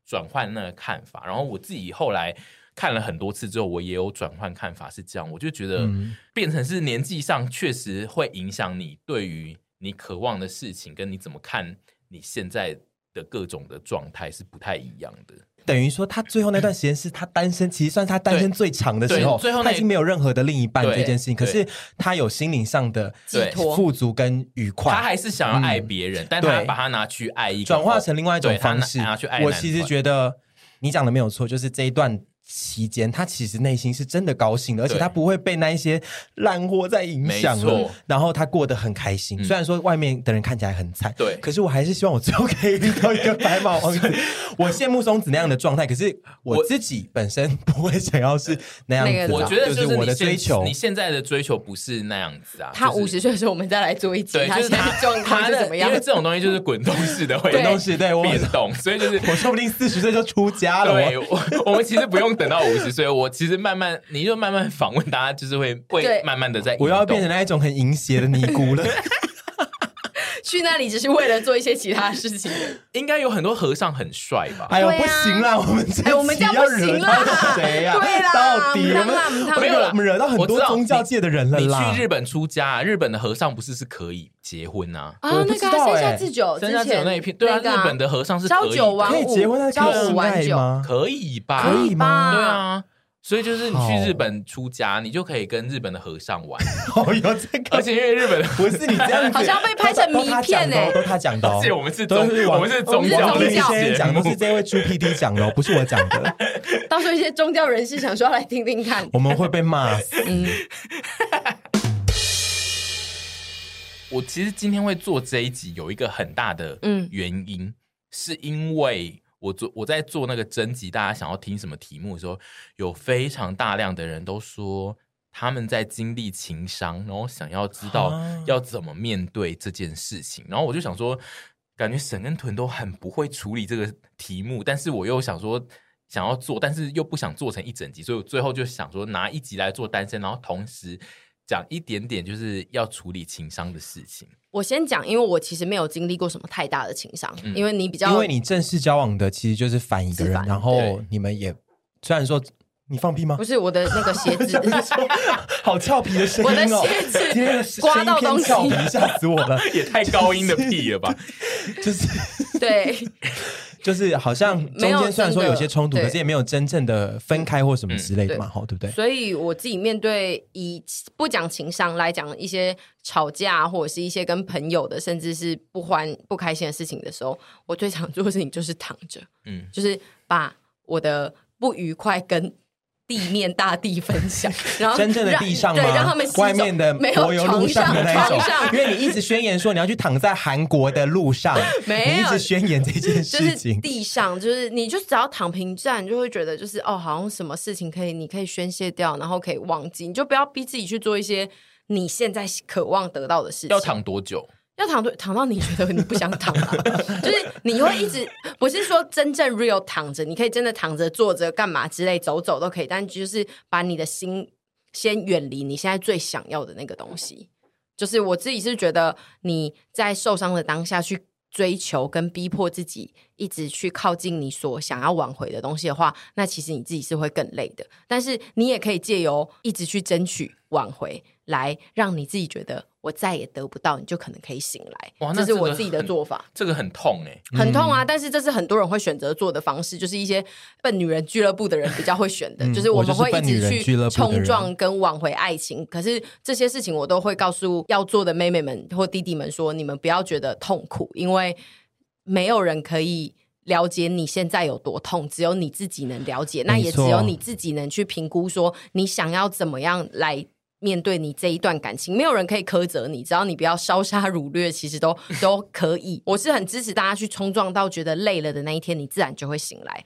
转换那个看法。然后我自己后来。看了很多次之后，我也有转换看法，是这样，我就觉得变成是年纪上确实会影响你对于你渴望的事情，跟你怎么看你现在的各种的状态是不太一样的。等于说，他最后那段时间是他单身，其实算是他单身最长的时候。最后他已经没有任何的另一半这件事情，可是他有心灵上的寄托、富足跟愉快。他还是想要爱别人，嗯、但他把他拿去爱一个，转化成另外一种方式。拿去爱。我其实觉得你讲的没有错，就是这一段。期间，他其实内心是真的高兴的，而且他不会被那一些烂货在影响了。然后他过得很开心，虽然说外面的人看起来很惨，对，可是我还是希望我最后可以遇到一个白马王子。我羡慕松子那样的状态，可是我自己本身不会想要是那样子。我觉得就是我的追求，你现在的追求不是那样子啊。他五十岁的时候，我们再来做一集，他现在状态是怎么样？因为这种东西就是滚动式的，会 滚动式对我变动，所以就是我说不定四十岁就出家了。对，我我们其实不用。等到五十岁，我其实慢慢，你就慢慢访问大家，就是会会慢慢的在。我要变成那一种很淫邪的尼姑了。去那里只是为了做一些其他事情。应该有很多和尚很帅吧？哎呦，不行啦，我们这，我们这样不行啦。谁呀？对啦，到底我们没有我们惹到很多宗教界的人了。你去日本出家，日本的和尚不是是可以结婚啊？啊，那个山下智久，山下智久那一片，对啊，日本的和尚是朝九晚五，可以结婚，朝九晚九吗？可以吧？可以吗？对啊。所以就是你去日本出家，你就可以跟日本的和尚玩。哦，有这个，而且因为日本不是你这样子，好像被拍成迷片哎，都他讲的。而且我们是宗，我们是宗教的。现在讲的是这位猪 PD 讲的，不是我讲的。到时候一些宗教人士想说要来听听看，我们会被骂死。嗯。我其实今天会做这一集，有一个很大的原因，是因为。我做我在做那个征集，大家想要听什么题目的时候，有非常大量的人都说他们在经历情伤，然后想要知道要怎么面对这件事情。然后我就想说，感觉沈跟屯都很不会处理这个题目，但是我又想说想要做，但是又不想做成一整集，所以我最后就想说拿一集来做单身，然后同时。讲一点点就是要处理情商的事情。我先讲，因为我其实没有经历过什么太大的情商，嗯、因为你比较，因为你正式交往的其实就是反一个人，然后你们也虽然说你放屁吗？不是我的那个鞋子 好俏皮的声音哦，今天刮到东西，吓死我了，也太高音的屁了吧？就是对。就是好像中间虽然说有些冲突，可是也没有真正的分开或什么之类的嘛，吼、嗯，对不对？所以我自己面对以不讲情商来讲一些吵架或者是一些跟朋友的，甚至是不欢不开心的事情的时候，我最想做的事情就是躺着，嗯，就是把我的不愉快跟。地面大地分享，然后真正的地上吗？对，让他们外面的柏油路上的那种，上因为你一直宣言说你要去躺在韩国的路上，没有，你一直宣言这件事情。就是地上，就是你就只要躺平站，就会觉得就是哦，好像什么事情可以，你可以宣泄掉，然后可以忘记，你就不要逼自己去做一些你现在渴望得到的事情。要躺多久？要躺对躺到你觉得你不想躺了，就是你会一直不是说真正 real 躺着，你可以真的躺着坐着干嘛之类走走都可以，但就是把你的心先远离你现在最想要的那个东西。就是我自己是觉得你在受伤的当下去追求跟逼迫自己一直去靠近你所想要挽回的东西的话，那其实你自己是会更累的。但是你也可以借由一直去争取挽回，来让你自己觉得。我再也得不到，你就可能可以醒来。哇，这是我自己的做法。这个很痛哎、欸，很痛啊！但是这是很多人会选择做的方式，就是一些笨女人俱乐部的人比较会选的，嗯、就是我们会一直去冲撞跟挽回爱情。可是这些事情我都会告诉要做的妹妹们或弟弟们说：你们不要觉得痛苦，因为没有人可以了解你现在有多痛，只有你自己能了解。那也只有你自己能去评估，说你想要怎么样来。面对你这一段感情，没有人可以苛责你，只要你不要烧杀掳掠，其实都都可以。我是很支持大家去冲撞到觉得累了的那一天，你自然就会醒来。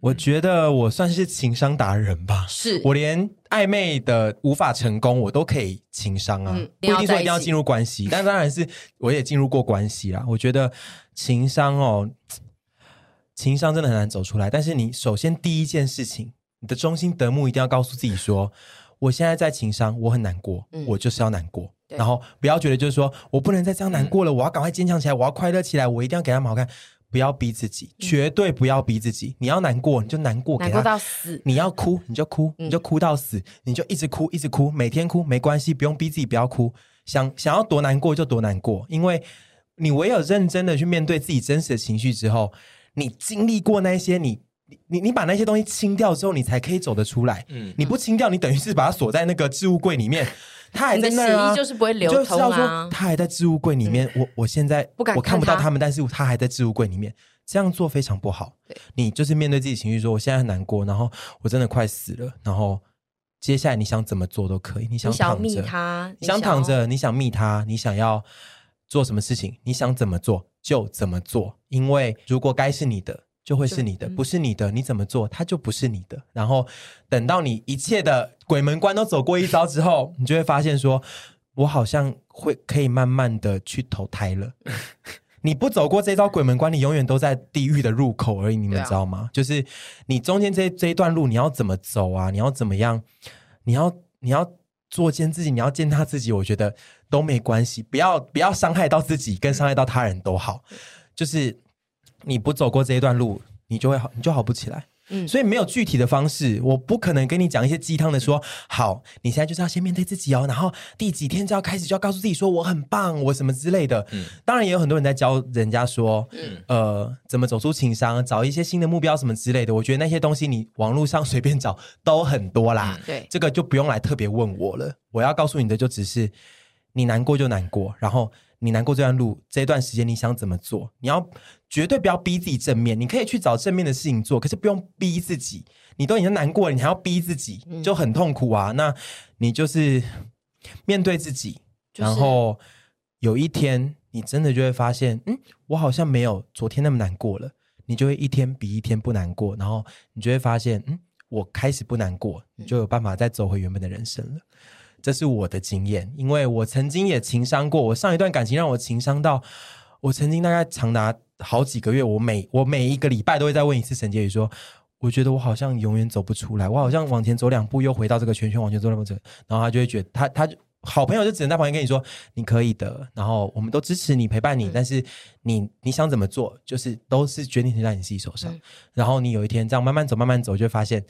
我觉得我算是情商达人吧，是我连暧昧的无法成功，我都可以情商啊，嗯、不一定说一定要进入关系，但当然是 我也进入过关系啦。我觉得情商哦，情商真的很难走出来。但是你首先第一件事情，你的中心德目一定要告诉自己说。我现在在情商，我很难过，嗯、我就是要难过，然后不要觉得就是说我不能再这样难过了，嗯、我要赶快坚强起来，我要快乐起来，我一定要给他们好看。不要逼自己，绝对不要逼自己。你要难过，你就难过，难过到死。你要哭，你就哭，你就哭到死，你就一直哭，一直哭，每天哭没关系，不用逼自己不要哭。想想要多难过就多难过，因为你唯有认真的去面对自己真实的情绪之后，你经历过那些，你你你把那些东西清掉之后，你才可以走得出来。嗯，你不清掉，你等于是把它锁在那个置物柜里面。他还在那儿啊，就是不会流通啊。他还在置物柜里面，嗯、我我现在不敢我看不到他们，但是他还在置物柜里面，这样做非常不好。对你就是面对自己情绪说，我现在很难过，然后我真的快死了，然后接下来你想怎么做都可以，你想躺着，你想密他，你想躺着，你想密他，你想要做什么事情，你想怎么做就怎么做，因为如果该是你的。就会是你的，不是你的，你怎么做，它就不是你的。然后等到你一切的鬼门关都走过一遭之后，你就会发现说，我好像会可以慢慢的去投胎了。你不走过这招鬼门关，你永远都在地狱的入口而已。你们知道吗？啊、就是你中间这这一段路，你要怎么走啊？你要怎么样？你要你要作践自己，你要践踏自己，我觉得都没关系。不要不要伤害到自己，跟伤害到他人都好。就是。你不走过这一段路，你就会好，你就好不起来。嗯，所以没有具体的方式，我不可能跟你讲一些鸡汤的说，好，你现在就是要先面对自己哦，然后第几天就要开始就要告诉自己说我很棒，我什么之类的。嗯，当然也有很多人在教人家说，嗯，呃，怎么走出情商，找一些新的目标什么之类的。我觉得那些东西你网络上随便找都很多啦。嗯，对，这个就不用来特别问我了。我要告诉你的就只是，你难过就难过，然后。你难过这段路，这段时间你想怎么做？你要绝对不要逼自己正面，你可以去找正面的事情做，可是不用逼自己。你都已经难过了，你还要逼自己，就很痛苦啊。嗯、那你就是面对自己，就是、然后有一天你真的就会发现，嗯，我好像没有昨天那么难过了。你就会一天比一天不难过，然后你就会发现，嗯，我开始不难过，你就有办法再走回原本的人生了。这是我的经验，因为我曾经也情伤过。我上一段感情让我情伤到，我曾经大概长达好几个月，我每我每一个礼拜都会再问一次沈杰宇说：“我觉得我好像永远走不出来，我好像往前走两步又回到这个圈圈，往前走两步走。”然后他就会觉得他他好朋友就只能在旁边跟你说：“你可以的。”然后我们都支持你陪伴你，嗯、但是你你想怎么做，就是都是决定权在你自己手上。嗯、然后你有一天这样慢慢走，慢慢走，就会发现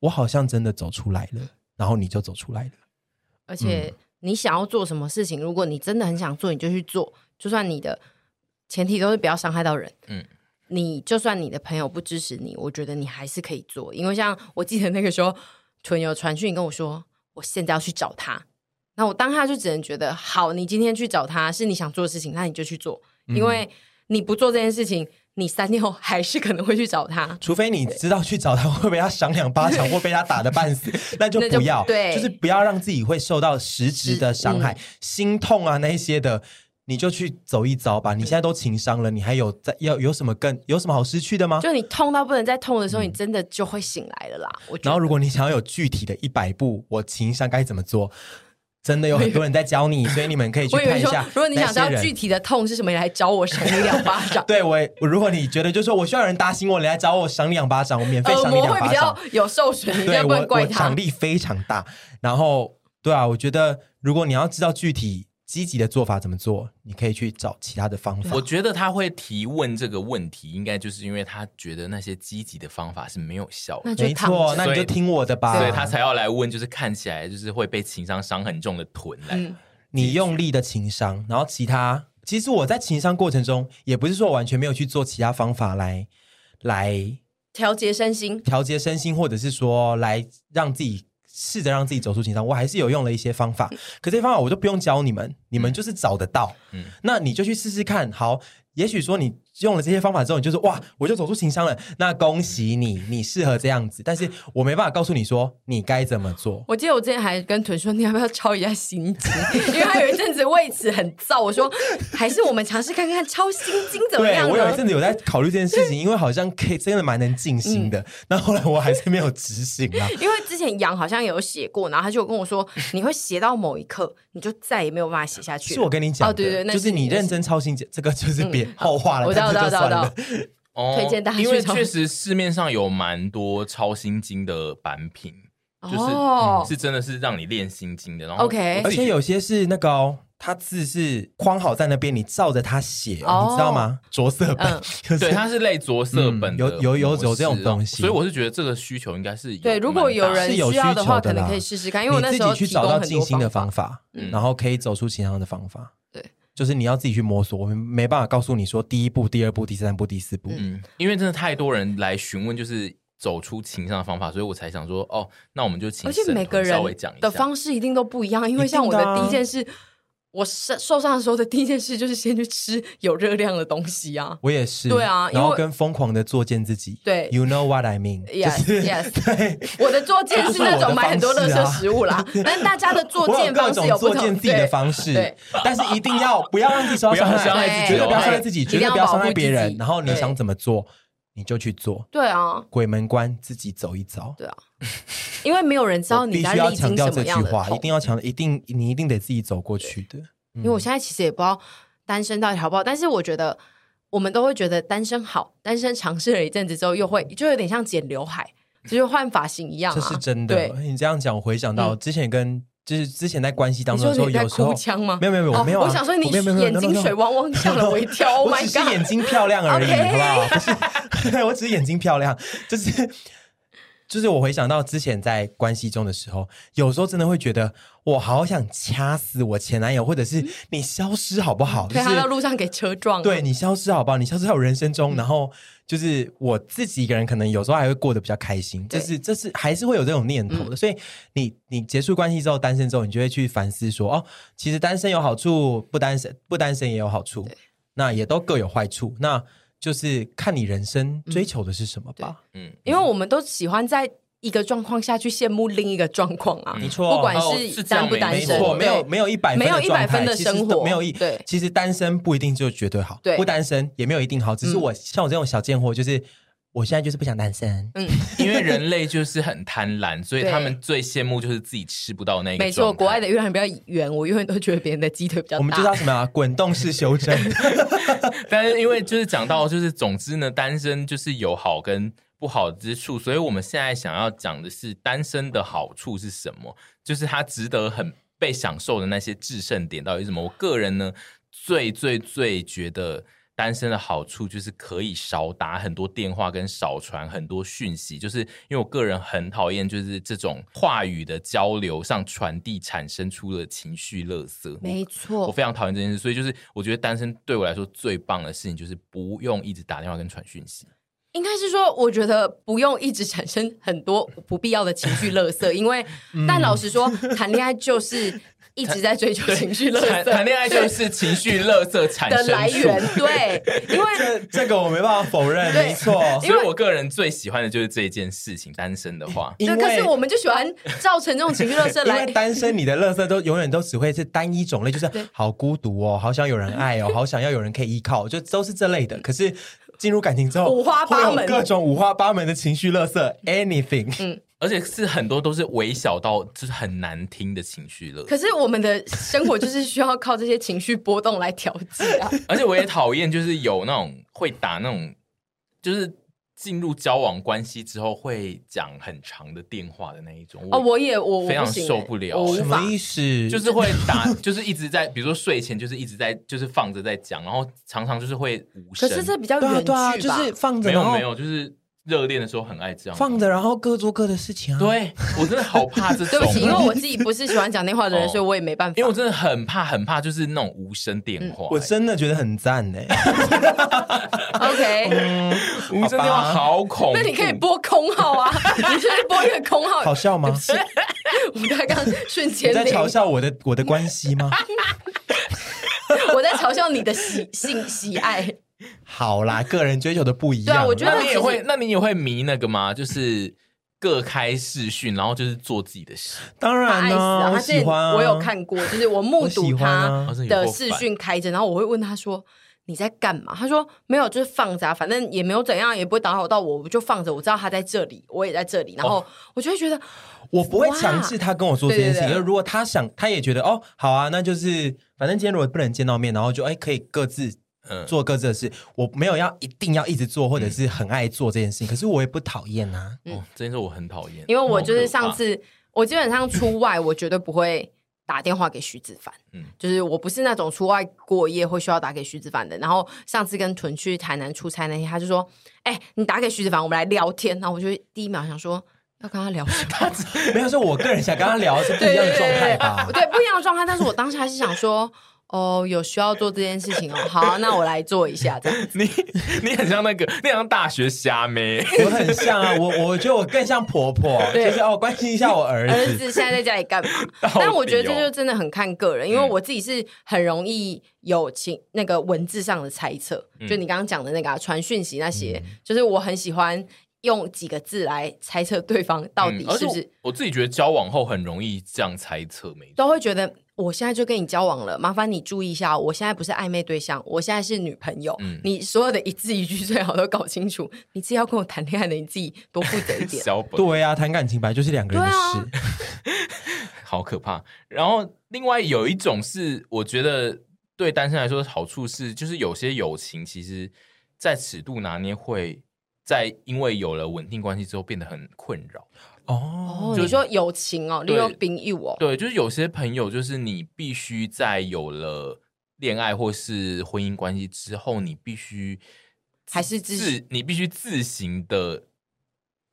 我好像真的走出来了，然后你就走出来了。而且你想要做什么事情，嗯、如果你真的很想做，你就去做。就算你的前提都是不要伤害到人，嗯，你就算你的朋友不支持你，我觉得你还是可以做。因为像我记得那个时候，纯有传讯跟我说，我现在要去找他。那我当下就只能觉得，好，你今天去找他是你想做的事情，那你就去做。因为你不做这件事情。你三天后还是可能会去找他，除非你知道去找他会被他赏两巴掌，或被他打的半死，那就不要。对，就是不要让自己会受到实质的伤害、嗯、心痛啊那一些的，你就去走一遭吧。你现在都情伤了，你还有在要有什么更有什么好失去的吗？就你痛到不能再痛的时候，嗯、你真的就会醒来了啦。然后，如果你想要有具体的一百步，我情商该怎么做？真的有很多人在教你，所以你们可以去看一下。如果你想知道具体的痛是什么，你来找我赏你两巴掌。对我，如果你觉得就是说我需要有人搭醒我，你来找我赏你两巴掌，我免费赏你两巴掌。呃会比较有受损，你不能怪他。我，我场力非常大。然后，对啊，我觉得如果你要知道具体。积极的做法怎么做？你可以去找其他的方法。我觉得他会提问这个问题，应该就是因为他觉得那些积极的方法是没有效的。没错，那你就听我的吧。所以他才要来问，就是看起来就是会被情伤伤很重的臀来。嗯、你用力的情伤，然后其他，其实我在情商过程中，也不是说完全没有去做其他方法来来调节身心，调节身心，或者是说来让自己。试着让自己走出情商，我还是有用了一些方法，可这些方法我就不用教你们，你们就是找得到，嗯，那你就去试试看，好。也许说你用了这些方法之后，你就说哇，我就走出情商了。那恭喜你，你适合这样子。但是我没办法告诉你说你该怎么做。我记得我之前还跟屯说，你要不要抄一下心经？因为他有一阵子为此很燥。我说还是我们尝试看看抄心经怎么样？对，我有一阵子有在考虑这件事情，因为好像可以真的蛮能静心的。那、嗯、后来我还是没有执行啊。因为之前杨好像有写过，然后他就跟我说，你会写到某一刻，你就再也没有办法写下去。是我跟你讲的，哦、对对，那就是你认真抄心经，这个就是别。嗯后话了，我知道，我知道，我知道。哦，推荐大家，因为确实市面上有蛮多超心经的版品，就是、嗯、是真的是让你练心经的。然后 OK，而且有些是那个、哦、它字是框好在那边，你照着它写，哦，你知道吗？着色本，嗯。就是，对，它是类着色本，嗯，有有有有这种东西，所以我是觉得这个需求应该是有对。如果有人需要的话，可能可以试试看，因为我那时候自己去找到静心的方法，嗯，然后可以走出其他的方法。对，就是你要自己去摸索，我们没办法告诉你说第一步、第二步、第三步、第四步。嗯，因为真的太多人来询问，就是走出情商的方法，所以我才想说，哦，那我们就请，而且每个人的方式一定都不一样，因为像我的第一件事。我受受伤的时候的第一件事就是先去吃有热量的东西啊！我也是，对啊，然后跟疯狂的作践自己。对，You know what I mean？Yes, yes。对，我的作践是那种买很多垃圾食物啦，但是大家的作践方式有不同。作践自己的方式，对，但是一定要不要让自己受伤害，绝对不要伤害自己，绝对不要伤害别人。然后你想怎么做，你就去做。对啊，鬼门关自己走一遭。对啊，因为没有人知道你。必须要强调这句话，一定要强，一定你一定得自己走过去的。因为我现在其实也不知道单身到底好不好，但是我觉得我们都会觉得单身好，单身尝试了一阵子之后，又会就有点像剪刘海，就是换发型一样、啊。这是真的。你这样讲，我回想到之前跟、嗯、就是之前在关系当中的时候，有时候？没有没有没有，我没有、啊哦。我想说你眼睛水汪汪，吓了我一跳。我 只是眼睛漂亮而已好不好？不是，我只是眼睛漂亮，就是。就是我回想到之前在关系中的时候，有时候真的会觉得我好想掐死我前男友，或者是你消失好不好？对、嗯，他到路上给车撞。对，你消失好不好？你消失在我人生中，嗯、然后就是我自己一个人，可能有时候还会过得比较开心。就是这是还是会有这种念头的。嗯、所以你你结束关系之后，单身之后，你就会去反思说：哦，其实单身有好处，不单身不单身也有好处，那也都各有坏处。那就是看你人生追求的是什么吧。嗯，因为我们都喜欢在一个状况下去羡慕另一个状况啊。没错，不管是单不单身，没有没有一百没有一百分的生活，没有一对。其实单身不一定就绝对好，对，不单身也没有一定好。只是我像我这种小贱货，就是我现在就是不想单身。嗯，因为人类就是很贪婪，所以 他们最羡慕就是自己吃不到那个。没错，国外的月亮比较圆，我永远都觉得别人的鸡腿比较大。我们知道什么啊？滚动式修正。但是因为就是讲到就是总之呢，单身就是有好跟不好之处，所以我们现在想要讲的是单身的好处是什么？就是它值得很被享受的那些制胜点到底是什么？我个人呢，最最最觉得。单身的好处就是可以少打很多电话，跟少传很多讯息。就是因为我个人很讨厌，就是这种话语的交流上传递产生出了情绪垃圾。没错，我非常讨厌这件事。所以就是我觉得单身对我来说最棒的事情，就是不用一直打电话跟传讯息。应该是说，我觉得不用一直产生很多不必要的情绪垃圾。因为，但老实说，谈恋爱就是。一直在追求情绪垃圾，谈恋爱就是情绪乐色产生的来源。对，因为这这个我没办法否认，没错。所以我个人最喜欢的就是这件事情。单身的话，对，可是我们就喜欢造成这种情绪乐色来。因为单身，你的乐色都永远都只会是单一种类，就是好孤独哦，好想有人爱哦，好想要有人可以依靠，就都是这类的。可是进入感情之后，五花八门，各种五花八门的情绪乐色，anything。嗯。而且是很多都是微小到就是很难听的情绪了。可是我们的生活就是需要靠这些情绪波动来调节啊。而且我也讨厌就是有那种会打那种，就是进入交往关系之后会讲很长的电话的那一种。哦，我也我非常受不了。什么意思？就是会打，就是一直在，比如说睡前就是一直在，就是放着在讲，然后常常就是会无声。可是这比较远距吧？就是放着，没有没有，就是。热恋的时候很爱这样放着，然后各做各的事情啊。对，我真的好怕这种。对不起，因为我自己不是喜欢讲电话的人，所以我也没办法。因为我真的很怕，很怕，就是那种无声电话。我真的觉得很赞呢。OK，无声电话好恐怖。那你可以拨空号啊，你可以拨一个空号。好笑吗？我们刚刚瞬间在嘲笑我的我的关系吗？我在嘲笑你的喜性喜爱。好啦，个人追求的不一样。对啊，我觉得那你也会，那你也会迷那个吗？就是各开视讯，然后就是做自己的事。当然呢、啊，他我喜欢、啊。我有看过，就是我目睹他的视讯开着，然后我会问他说：“你在干嘛？”他说：“没有，就是放着、啊，反正也没有怎样，也不会打扰到我，我就放着。我知道他在这里，我也在这里。然后我就会觉得，我不会强制他跟我说这件事情。因为如果他想，他也觉得哦，好啊，那就是反正今天如果不能见到面，然后就哎可以各自。”做各自的事，我没有要一定要一直做，或者是很爱做这件事情。嗯、可是我也不讨厌啊。哦，这件事我很讨厌，因为我就是上次，我基本上出外，我绝对不会打电话给徐子凡，嗯，就是我不是那种出外过夜会需要打给徐子凡的。然后上次跟屯去台南出差那天，他就说：“哎、欸，你打给徐子凡，我们来聊天。”然后我就第一秒想说要跟他聊什么？没有，是我个人想跟他聊是不一样的状态吧？对，不一样的状态。但是我当时还是想说。哦，有需要做这件事情哦。好，那我来做一下。这样子，你你很像那个，那像大学虾妹，我很像啊。我我觉得我更像婆婆，就是哦，关心一下我儿子。儿子现在在家里干嘛？但我觉得这就真的很看个人，因为我自己是很容易有情那个文字上的猜测。就你刚刚讲的那个传讯息那些，就是我很喜欢用几个字来猜测对方到底是不是。我自己觉得交往后很容易这样猜测，没都会觉得。我现在就跟你交往了，麻烦你注意一下，我现在不是暧昧对象，我现在是女朋友。嗯、你所有的一字一句最好都搞清楚。你自己要跟我谈恋爱的，你自己多负责一点。本对呀、啊，谈感情本来就是两个人的事，啊、好可怕。然后另外有一种是，我觉得对单身来说的好处是，就是有些友情其实，在尺度拿捏会在因为有了稳定关系之后变得很困扰。哦，就你说友情哦，你有朋友哦，对，就是有些朋友，就是你必须在有了恋爱或是婚姻关系之后，你必须还是自，你必须自行的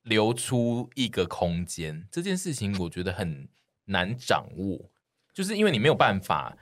留出一个空间。这件事情我觉得很难掌握，就是因为你没有办法，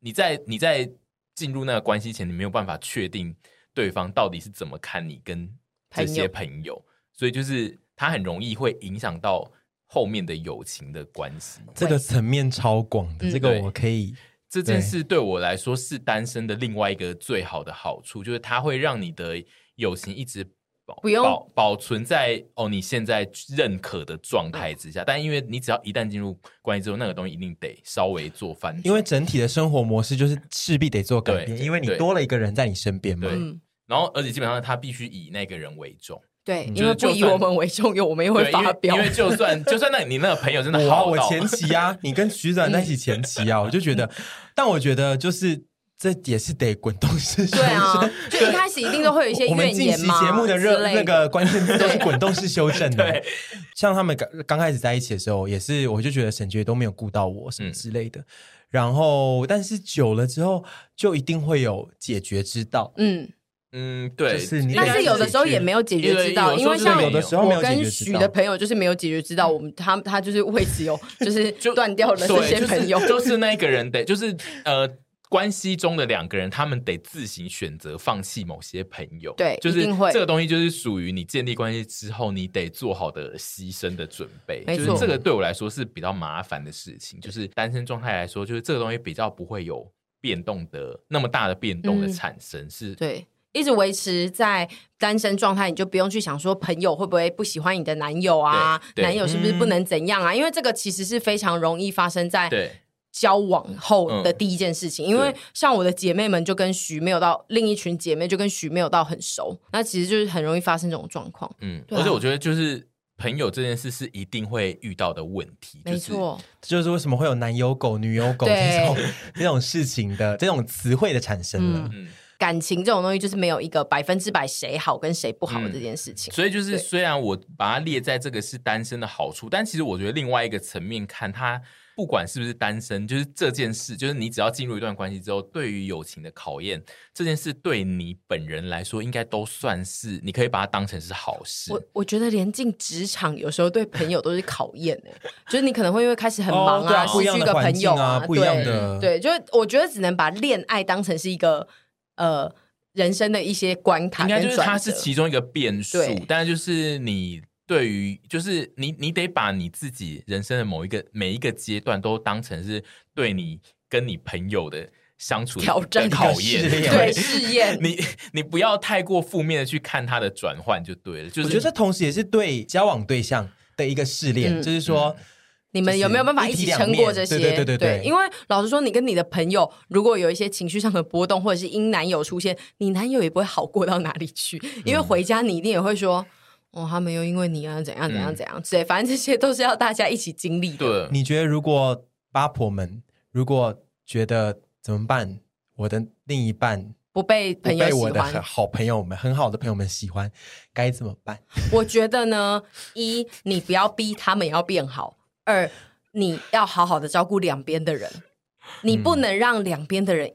你在你在进入那个关系前，你没有办法确定对方到底是怎么看你跟这些朋友，所以就是。它很容易会影响到后面的友情的关系，这个层面超广的，嗯、这个我可以。这件事对我来说是单身的另外一个最好的好处，就是它会让你的友情一直保不用保保存在哦你现在认可的状态之下。嗯、但因为你只要一旦进入关系之后，那个东西一定得稍微做翻，因为整体的生活模式就是势必得做改变，因为你多了一个人在你身边嘛。对，然后而且基本上他必须以那个人为重。对，因为不以我们为重用，我们也会发飙。因为就算就算那你那个朋友真的好，我前期啊，你跟徐展在一起前期啊，我就觉得，但我觉得就是这也是得滚动式修正。对啊，就一开始一定都会有一些怨言嘛。我们近期节目的热那个关键词都是滚动式修正的。对，像他们刚刚开始在一起的时候，也是我就觉得沈杰都没有顾到我什么之类的。然后，但是久了之后，就一定会有解决之道。嗯。嗯，对，但是有的时候也没有解决之道，因为像我跟许的朋友就是没有解决之道，我们他他就是为此有 就是断掉了这些朋友，就是 那个人得就是呃关系中的两个人，他们得自行选择放弃某些朋友，对，就是这个东西就是属于你建立关系之后你得做好的牺牲的准备，没错，就是这个对我来说是比较麻烦的事情，就是单身状态来说，就是这个东西比较不会有变动的那么大的变动的产生，是对。一直维持在单身状态，你就不用去想说朋友会不会不喜欢你的男友啊，男友是不是不能怎样啊？嗯、因为这个其实是非常容易发生在交往后的第一件事情。嗯、因为像我的姐妹们就跟徐没有到，另一群姐妹就跟徐没有到很熟，那其实就是很容易发生这种状况。嗯，啊、而且我觉得就是朋友这件事是一定会遇到的问题，没错，这就是为什么会有男友狗、女友狗这种 这种事情的这种词汇的产生了。嗯感情这种东西就是没有一个百分之百谁好跟谁不好的这件事情，嗯、所以就是虽然我把它列在这个是单身的好处，但其实我觉得另外一个层面看，它不管是不是单身，就是这件事，就是你只要进入一段关系之后，对于友情的考验，这件事对你本人来说，应该都算是你可以把它当成是好事。我我觉得连进职场有时候对朋友都是考验哎，就是你可能会因为开始很忙啊，失去一个朋友啊，不一样的，对，就是我觉得只能把恋爱当成是一个。呃，人生的一些关卡，应该就是它是其中一个变数，但是就是你对于，就是你你得把你自己人生的某一个每一个阶段都当成是对你跟你朋友的相处挑战考验，对试验。你你不要太过负面的去看它的转换就对了。就是我觉得同时也是对交往对象的一个试炼，嗯、就是说。嗯你们有没有办法一起撑过这些？对对对对，对，因为老实说，你跟你的朋友如果有一些情绪上的波动，或者是因男友出现，你男友也不会好过到哪里去。因为回家你一定也会说，哦，他没有因为你啊怎样怎样怎样，对，反正这些都是要大家一起经历的。对，你觉得如果八婆们如果觉得怎么办？我的另一半不被朋友喜欢，我的好朋友们很好的朋友们喜欢，该怎么办？我觉得呢，一你不要逼他们要变好。二，你要好好的照顾两边的人，你不能让两边的人。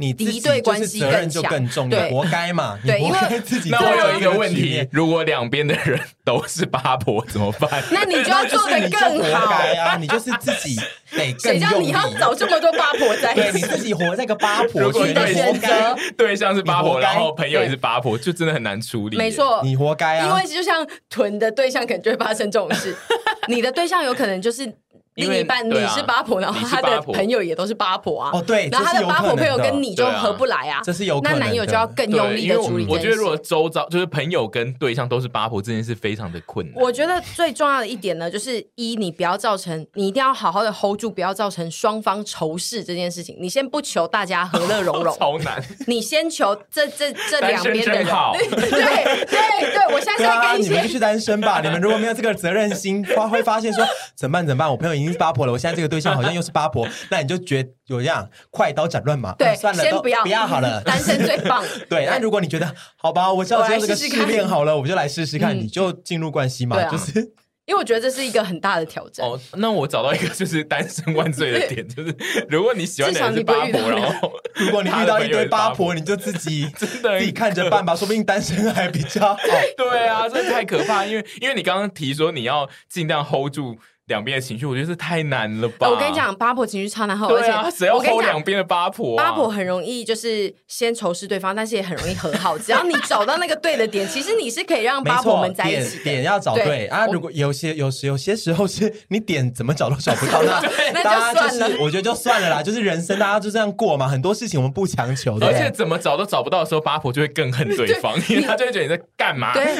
你敌对关系责任就更重，对，活该嘛？对，因为自己。那我有一个问题，如果两边的人都是八婆怎么办？那你就要做的更好啊！你就是自己 得更用力。谁叫你要找这么多八婆在一起？对，你自己活在个八婆，如果对选择对象是八婆，然后朋友也是八婆，就真的很难处理。没错，你活该啊！因为就像囤的对象，可能就会发生这种事。你的对象有可能就是。另一半你是八婆，然后他的朋友也都是八婆啊。哦，对，然后他的八婆朋友跟你就合不来啊。这是有。那男友就要更用力的处理。我觉得如果周遭就是朋友跟对象都是八婆，这件事非常的困难。我觉得最重要的一点呢，就是一，你不要造成，你一定要好好的 hold 住，不要造成双方仇视这件事情。你先不求大家和乐融融，超难。你先求这这这两边的人。对对对，我现在在跟你们就去单身吧。你们如果没有这个责任心，发会发现说 怎么办怎么办？我朋友已经是八婆了，我现在这个。对象好像又是八婆，那你就觉得有这样快刀斩乱麻，对，算了，先不要不要好了，单身最棒。对，那如果你觉得好吧，我要接这个试炼好了，我就来试试看，你就进入关系嘛，就是。因为我觉得这是一个很大的挑战。哦，那我找到一个就是单身万岁的点，就是如果你喜欢的人是八婆，然后 如果你遇到一堆八婆，你就自己 真的自己看着办吧，说不定单身还比较好。对啊，这太可怕，因为因为你刚刚提说你要尽量 hold 住。两边的情绪，我觉得是太难了吧？我跟你讲，八婆情绪超难 hold，对啊，而且谁要 hold 两边的八婆？八婆很容易就是先仇视对方，但是也很容易和好。只要你找到那个对的点，其实你是可以让八婆们在一起。点要找对啊！如果有些有时有些时候是你点怎么找都找不到，那那就算了。我觉得就算了啦，就是人生大家就这样过嘛。很多事情我们不强求的。而且怎么找都找不到的时候，八婆就会更恨对方，因为他就会觉得你在干嘛？对，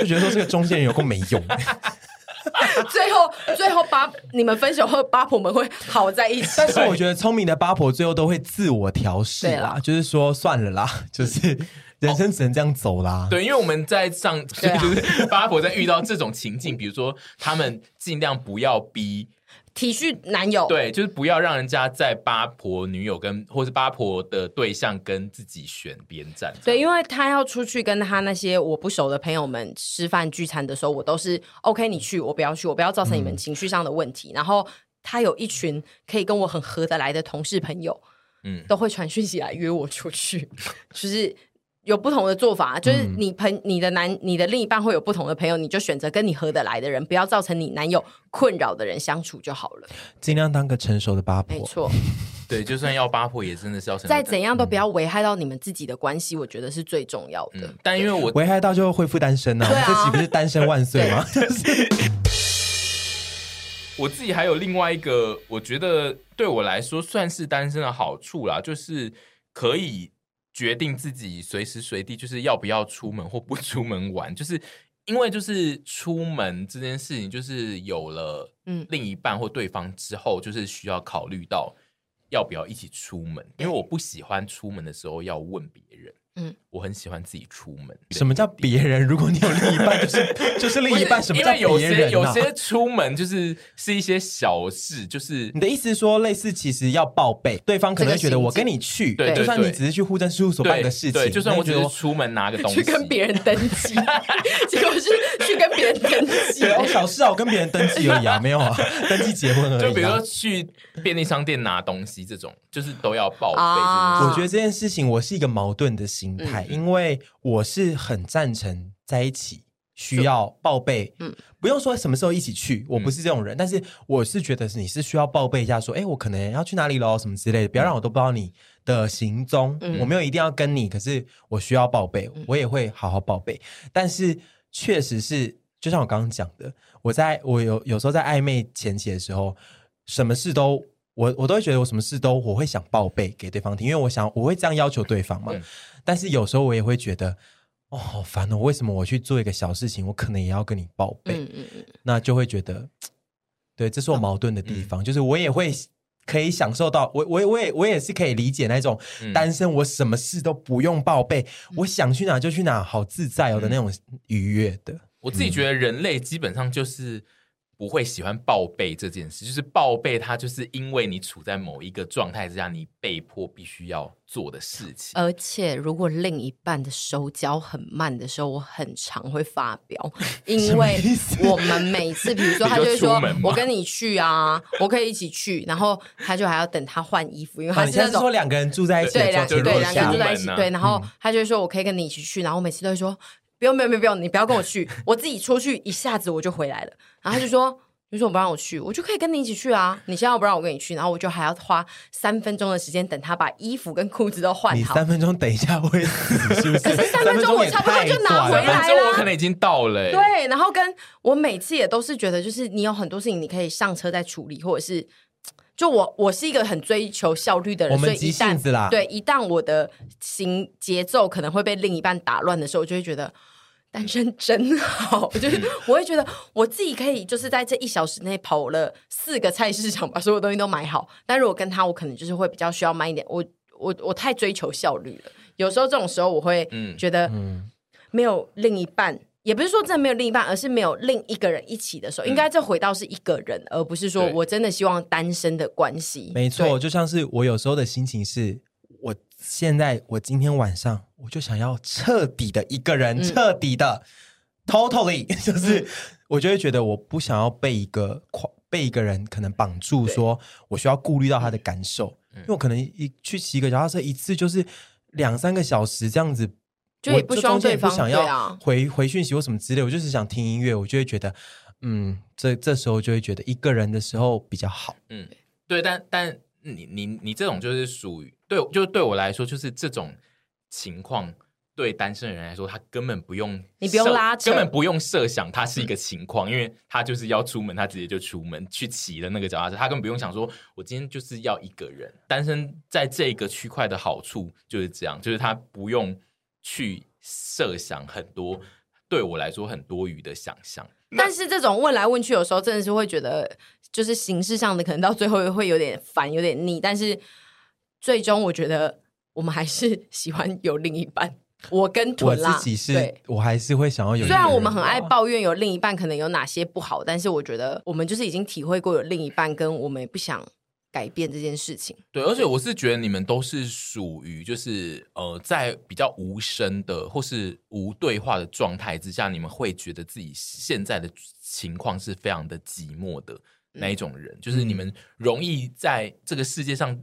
就觉得说这个中间人有够没用。最后，最后八你们分手后，八婆们会好在一起。但是我觉得聪明的八婆最后都会自我调试啦，就是说算了啦，就是人生只能这样走啦。对，因为我们在上，就是八婆在遇到这种情境，比如说他们尽量不要逼。体恤男友，对，就是不要让人家在八婆女友跟或是八婆的对象跟自己选边站。对，因为他要出去跟他那些我不熟的朋友们吃饭聚餐的时候，我都是 OK，你去，我不要去，我不要造成你们情绪上的问题。嗯、然后他有一群可以跟我很合得来的同事朋友，嗯，都会传讯息来约我出去，就是。有不同的做法，就是你朋你的男你的另一半会有不同的朋友，你就选择跟你合得来的人，不要造成你男友困扰的人相处就好了。尽量当个成熟的八婆，没错。对，就算要八婆，也真的是要成。再怎样都不要危害到你们自己的关系，我觉得是最重要的。嗯、但因为我危害到就会恢复单身呢、啊，对啊、这岂不是单身万岁吗？我自己还有另外一个，我觉得对我来说算是单身的好处啦，就是可以。决定自己随时随地就是要不要出门或不出门玩，就是因为就是出门这件事情，就是有了嗯另一半或对方之后，就是需要考虑到要不要一起出门，因为我不喜欢出门的时候要问别人。嗯，我很喜欢自己出门。什么叫别人？如果你有另一半，就是 就是另一半。什么叫别人？有些有些出门就是是一些小事，就是你的意思是说，类似其实要报备，对方可能会觉得我跟你去，对，就算你只是去户政事务所办个事情，就算我只是出门拿个东西，去跟别人登记，结果是去跟别人登记。对，小事啊，我跟别人登记而已啊，没有啊，登记结婚而已。就比如说去便利商店拿东西这种，就是都要报备。我觉得这件事情，我是一个矛盾的心。心态，因为我是很赞成在一起需要报备，嗯，不用说什么时候一起去，我不是这种人，嗯、但是我是觉得是你是需要报备一下，说，哎，我可能要去哪里喽，什么之类的，不要让我都不知道你的行踪，嗯、我没有一定要跟你，可是我需要报备，我也会好好报备，但是确实是，就像我刚刚讲的，我在我有有时候在暧昧前期的时候，什么事都。我我都会觉得我什么事都我会想报备给对方听，因为我想我会这样要求对方嘛。嗯、但是有时候我也会觉得，哦，好烦哦！为什么我去做一个小事情，我可能也要跟你报备？嗯嗯嗯，那就会觉得，对，这是我矛盾的地方。嗯、就是我也会可以享受到，我我我也我也是可以理解那种单身，我什么事都不用报备，嗯、我想去哪就去哪，好自在哦的那种愉悦的。我自己觉得人类基本上就是。不会喜欢报备这件事，就是报备，它就是因为你处在某一个状态之下，你被迫必须要做的事情。而且，如果另一半的手脚很慢的时候，我很常会发飙，因为我们每次，比如说，他就会说：“我跟你去啊，我可以一起去。”然后他就还要等他换衣服，因为他是那种、啊、说两个人住在一起，对，两对两个人住在一起，啊、对。然后他就会说：“我可以跟你一起去。”然后我每次都会说。不用，不用，不用，你不要跟我去，我自己出去一下子我就回来了。然后他就说：“你说我不让我去，我就可以跟你一起去啊。你现在不让我跟你去，然后我就还要花三分钟的时间等他把衣服跟裤子都换好。你三分钟等一下会死是不是？可是三分钟我差不多就拿回来了，我可能已经到了。对，然后跟我每次也都是觉得，就是你有很多事情你可以上车再处理，或者是就我我是一个很追求效率的人，我们急性子啦。所以一旦对，一旦我的行节奏可能会被另一半打乱的时候，我就会觉得。单身真好，就是 我会觉得我自己可以就是在这一小时内跑了四个菜市场，把所有东西都买好。但如果跟他，我可能就是会比较需要慢一点。我我我太追求效率了，有时候这种时候我会觉得，没有另一半，嗯嗯、也不是说真的没有另一半，而是没有另一个人一起的时候，嗯、应该这回到是一个人，而不是说我真的希望单身的关系。没错，就像是我有时候的心情是，我现在我今天晚上。我就想要彻底的一个人，嗯、彻底的，totally，就是我就会觉得我不想要被一个被一个人可能绑住，说我需要顾虑到他的感受，嗯。因为我可能一去骑个脚踏车一次就是两三个小时这样子，就也不希望对方不想要回回讯息或什么之类，我就是想听音乐，我就会觉得，嗯，这这时候就会觉得一个人的时候比较好，嗯，对，但但你你你这种就是属于对，就对我来说就是这种。情况对单身的人来说，他根本不用你不用拉扯，根本不用设想，他是一个情况，嗯、因为他就是要出门，他直接就出门去骑的那个脚踏车，他根本不用想说，我今天就是要一个人。单身在这个区块的好处就是这样，就是他不用去设想很多，对我来说很多余的想象。但是这种问来问去，有时候真的是会觉得，就是形式上的可能到最后会有点烦，有点腻。但是最终我觉得。我们还是喜欢有另一半。我跟我自己是，对我还是会想要有。虽然我们很爱抱怨有另一半可能有哪些不好，但是我觉得我们就是已经体会过有另一半，跟我们也不想改变这件事情。对，而且我是觉得你们都是属于就是呃，在比较无声的或是无对话的状态之下，你们会觉得自己现在的情况是非常的寂寞的那一种人，嗯、就是你们容易在这个世界上。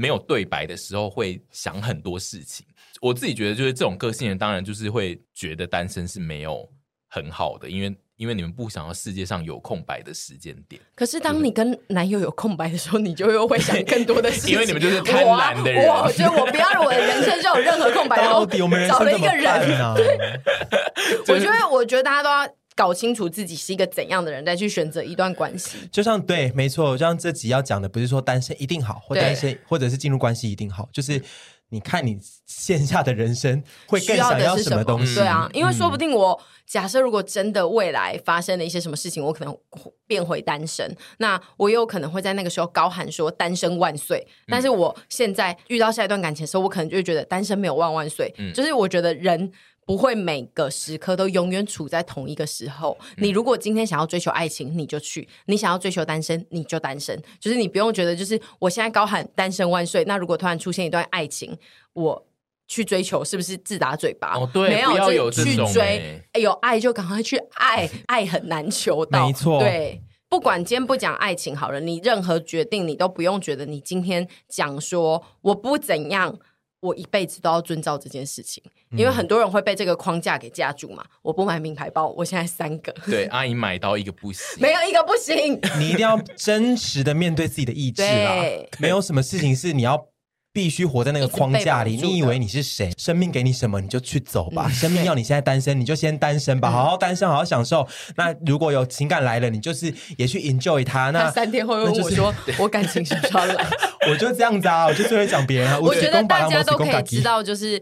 没有对白的时候，会想很多事情。我自己觉得，就是这种个性人，当然就是会觉得单身是没有很好的，因为因为你们不想要世界上有空白的时间点。可是，当你跟男友有空白的时候，你就又会想更多的事情。因为你们就是贪婪的人。我觉得我不要让我的人生就有任何空白，到底我们人生找了一个人呢？对，我觉得，我觉得大家都要。搞清楚自己是一个怎样的人，再去选择一段关系。就像对，没错，就像这集要讲的，不是说单身一定好，或单身或者是进入关系一定好，就是你看你线下的人生会更想要什么东西。对啊，因为说不定我假设如果真的未来发生了一些什么事情，我可能变回单身，那我有可能会在那个时候高喊说单身万岁。但是我现在遇到下一段感情的时候，我可能就会觉得单身没有万万岁。嗯，就是我觉得人。不会每个时刻都永远处在同一个时候。你如果今天想要追求爱情，你就去；你想要追求单身，你就单身。就是你不用觉得，就是我现在高喊单身万岁。那如果突然出现一段爱情，我去追求，是不是自打嘴巴？哦，对，没有，不要有去追。有爱就赶快去爱，爱很难求到。没错，对，不管今天不讲爱情好了，你任何决定，你都不用觉得你今天讲说我不怎样。我一辈子都要遵照这件事情，因为很多人会被这个框架给架住嘛。我不买名牌包，我现在三个。对，阿姨买到一个不行，没有一个不行。你一定要真实的面对自己的意志啦，没有什么事情是你要。必须活在那个框架里，你以为你是谁？生命给你什么你就去走吧。嗯、生命要你现在单身，你就先单身吧，嗯、好好单身，好好享受。那如果有情感来了，你就是也去 enjoy 它。那三天后问我说：“ 我感情是不是要来？” 我就这样子啊，我就最会讲别人啊。我觉得大家都可以知道，就是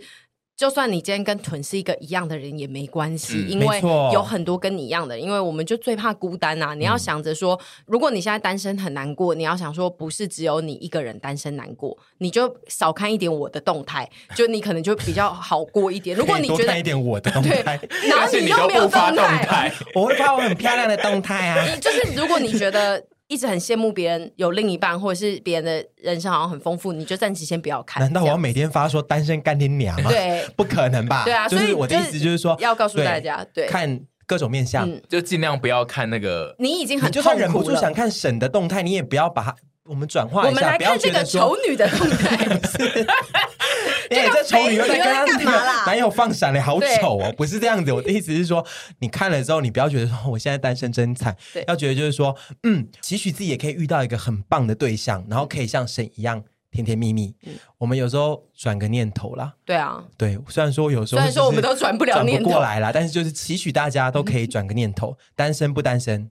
就算你今天跟屯是一个一样的人也没关系，嗯、因为有很多跟你一样的。因为我们就最怕孤单啊！你要想着说，如果你现在单身很难过，你要想说，不是只有你一个人单身难过，你就少看一点我的动态，就你可能就比较好过一点。如果你觉得看一点我的动态，然后你 又没有动态，我会发我很漂亮的动态啊。就是如果你觉得。一直很羡慕别人有另一半，或者是别人的人生好像很丰富，你就暂时先不要看。难道我要每天发说单身干爹娘吗？对，不可能吧？对啊，所以我的意思就是说，要告诉大家，对，看各种面相，就尽量不要看那个。你已经很就算忍不住想看沈的动态，你也不要把它我们转化一下，我们来看这个丑女的动态。哎，这丑女又在跟她那个 男友放闪了，好丑哦！不是这样子，我的意思是说，你看了之后，你不要觉得说我现在单身真惨，要觉得就是说，嗯，期许自己也可以遇到一个很棒的对象，然后可以像神一样甜甜蜜蜜。我们有时候转个念头啦，对啊，对，虽然说有时候虽然说我们都转不了念头过来啦，但是就是期许大家都可以 转个念头，单身不单身，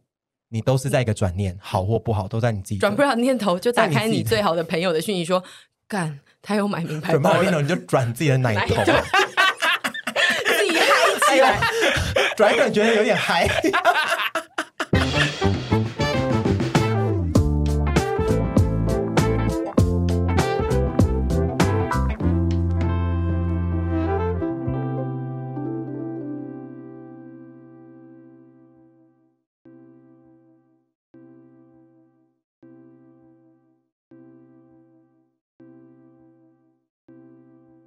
你都是在一个转念，好或不好都在你自己转不了念头，就打开你最好的朋友的讯息说干。他有买名牌包，准备好你就转自己的奶头，自己嗨起来，转一转觉得有点嗨。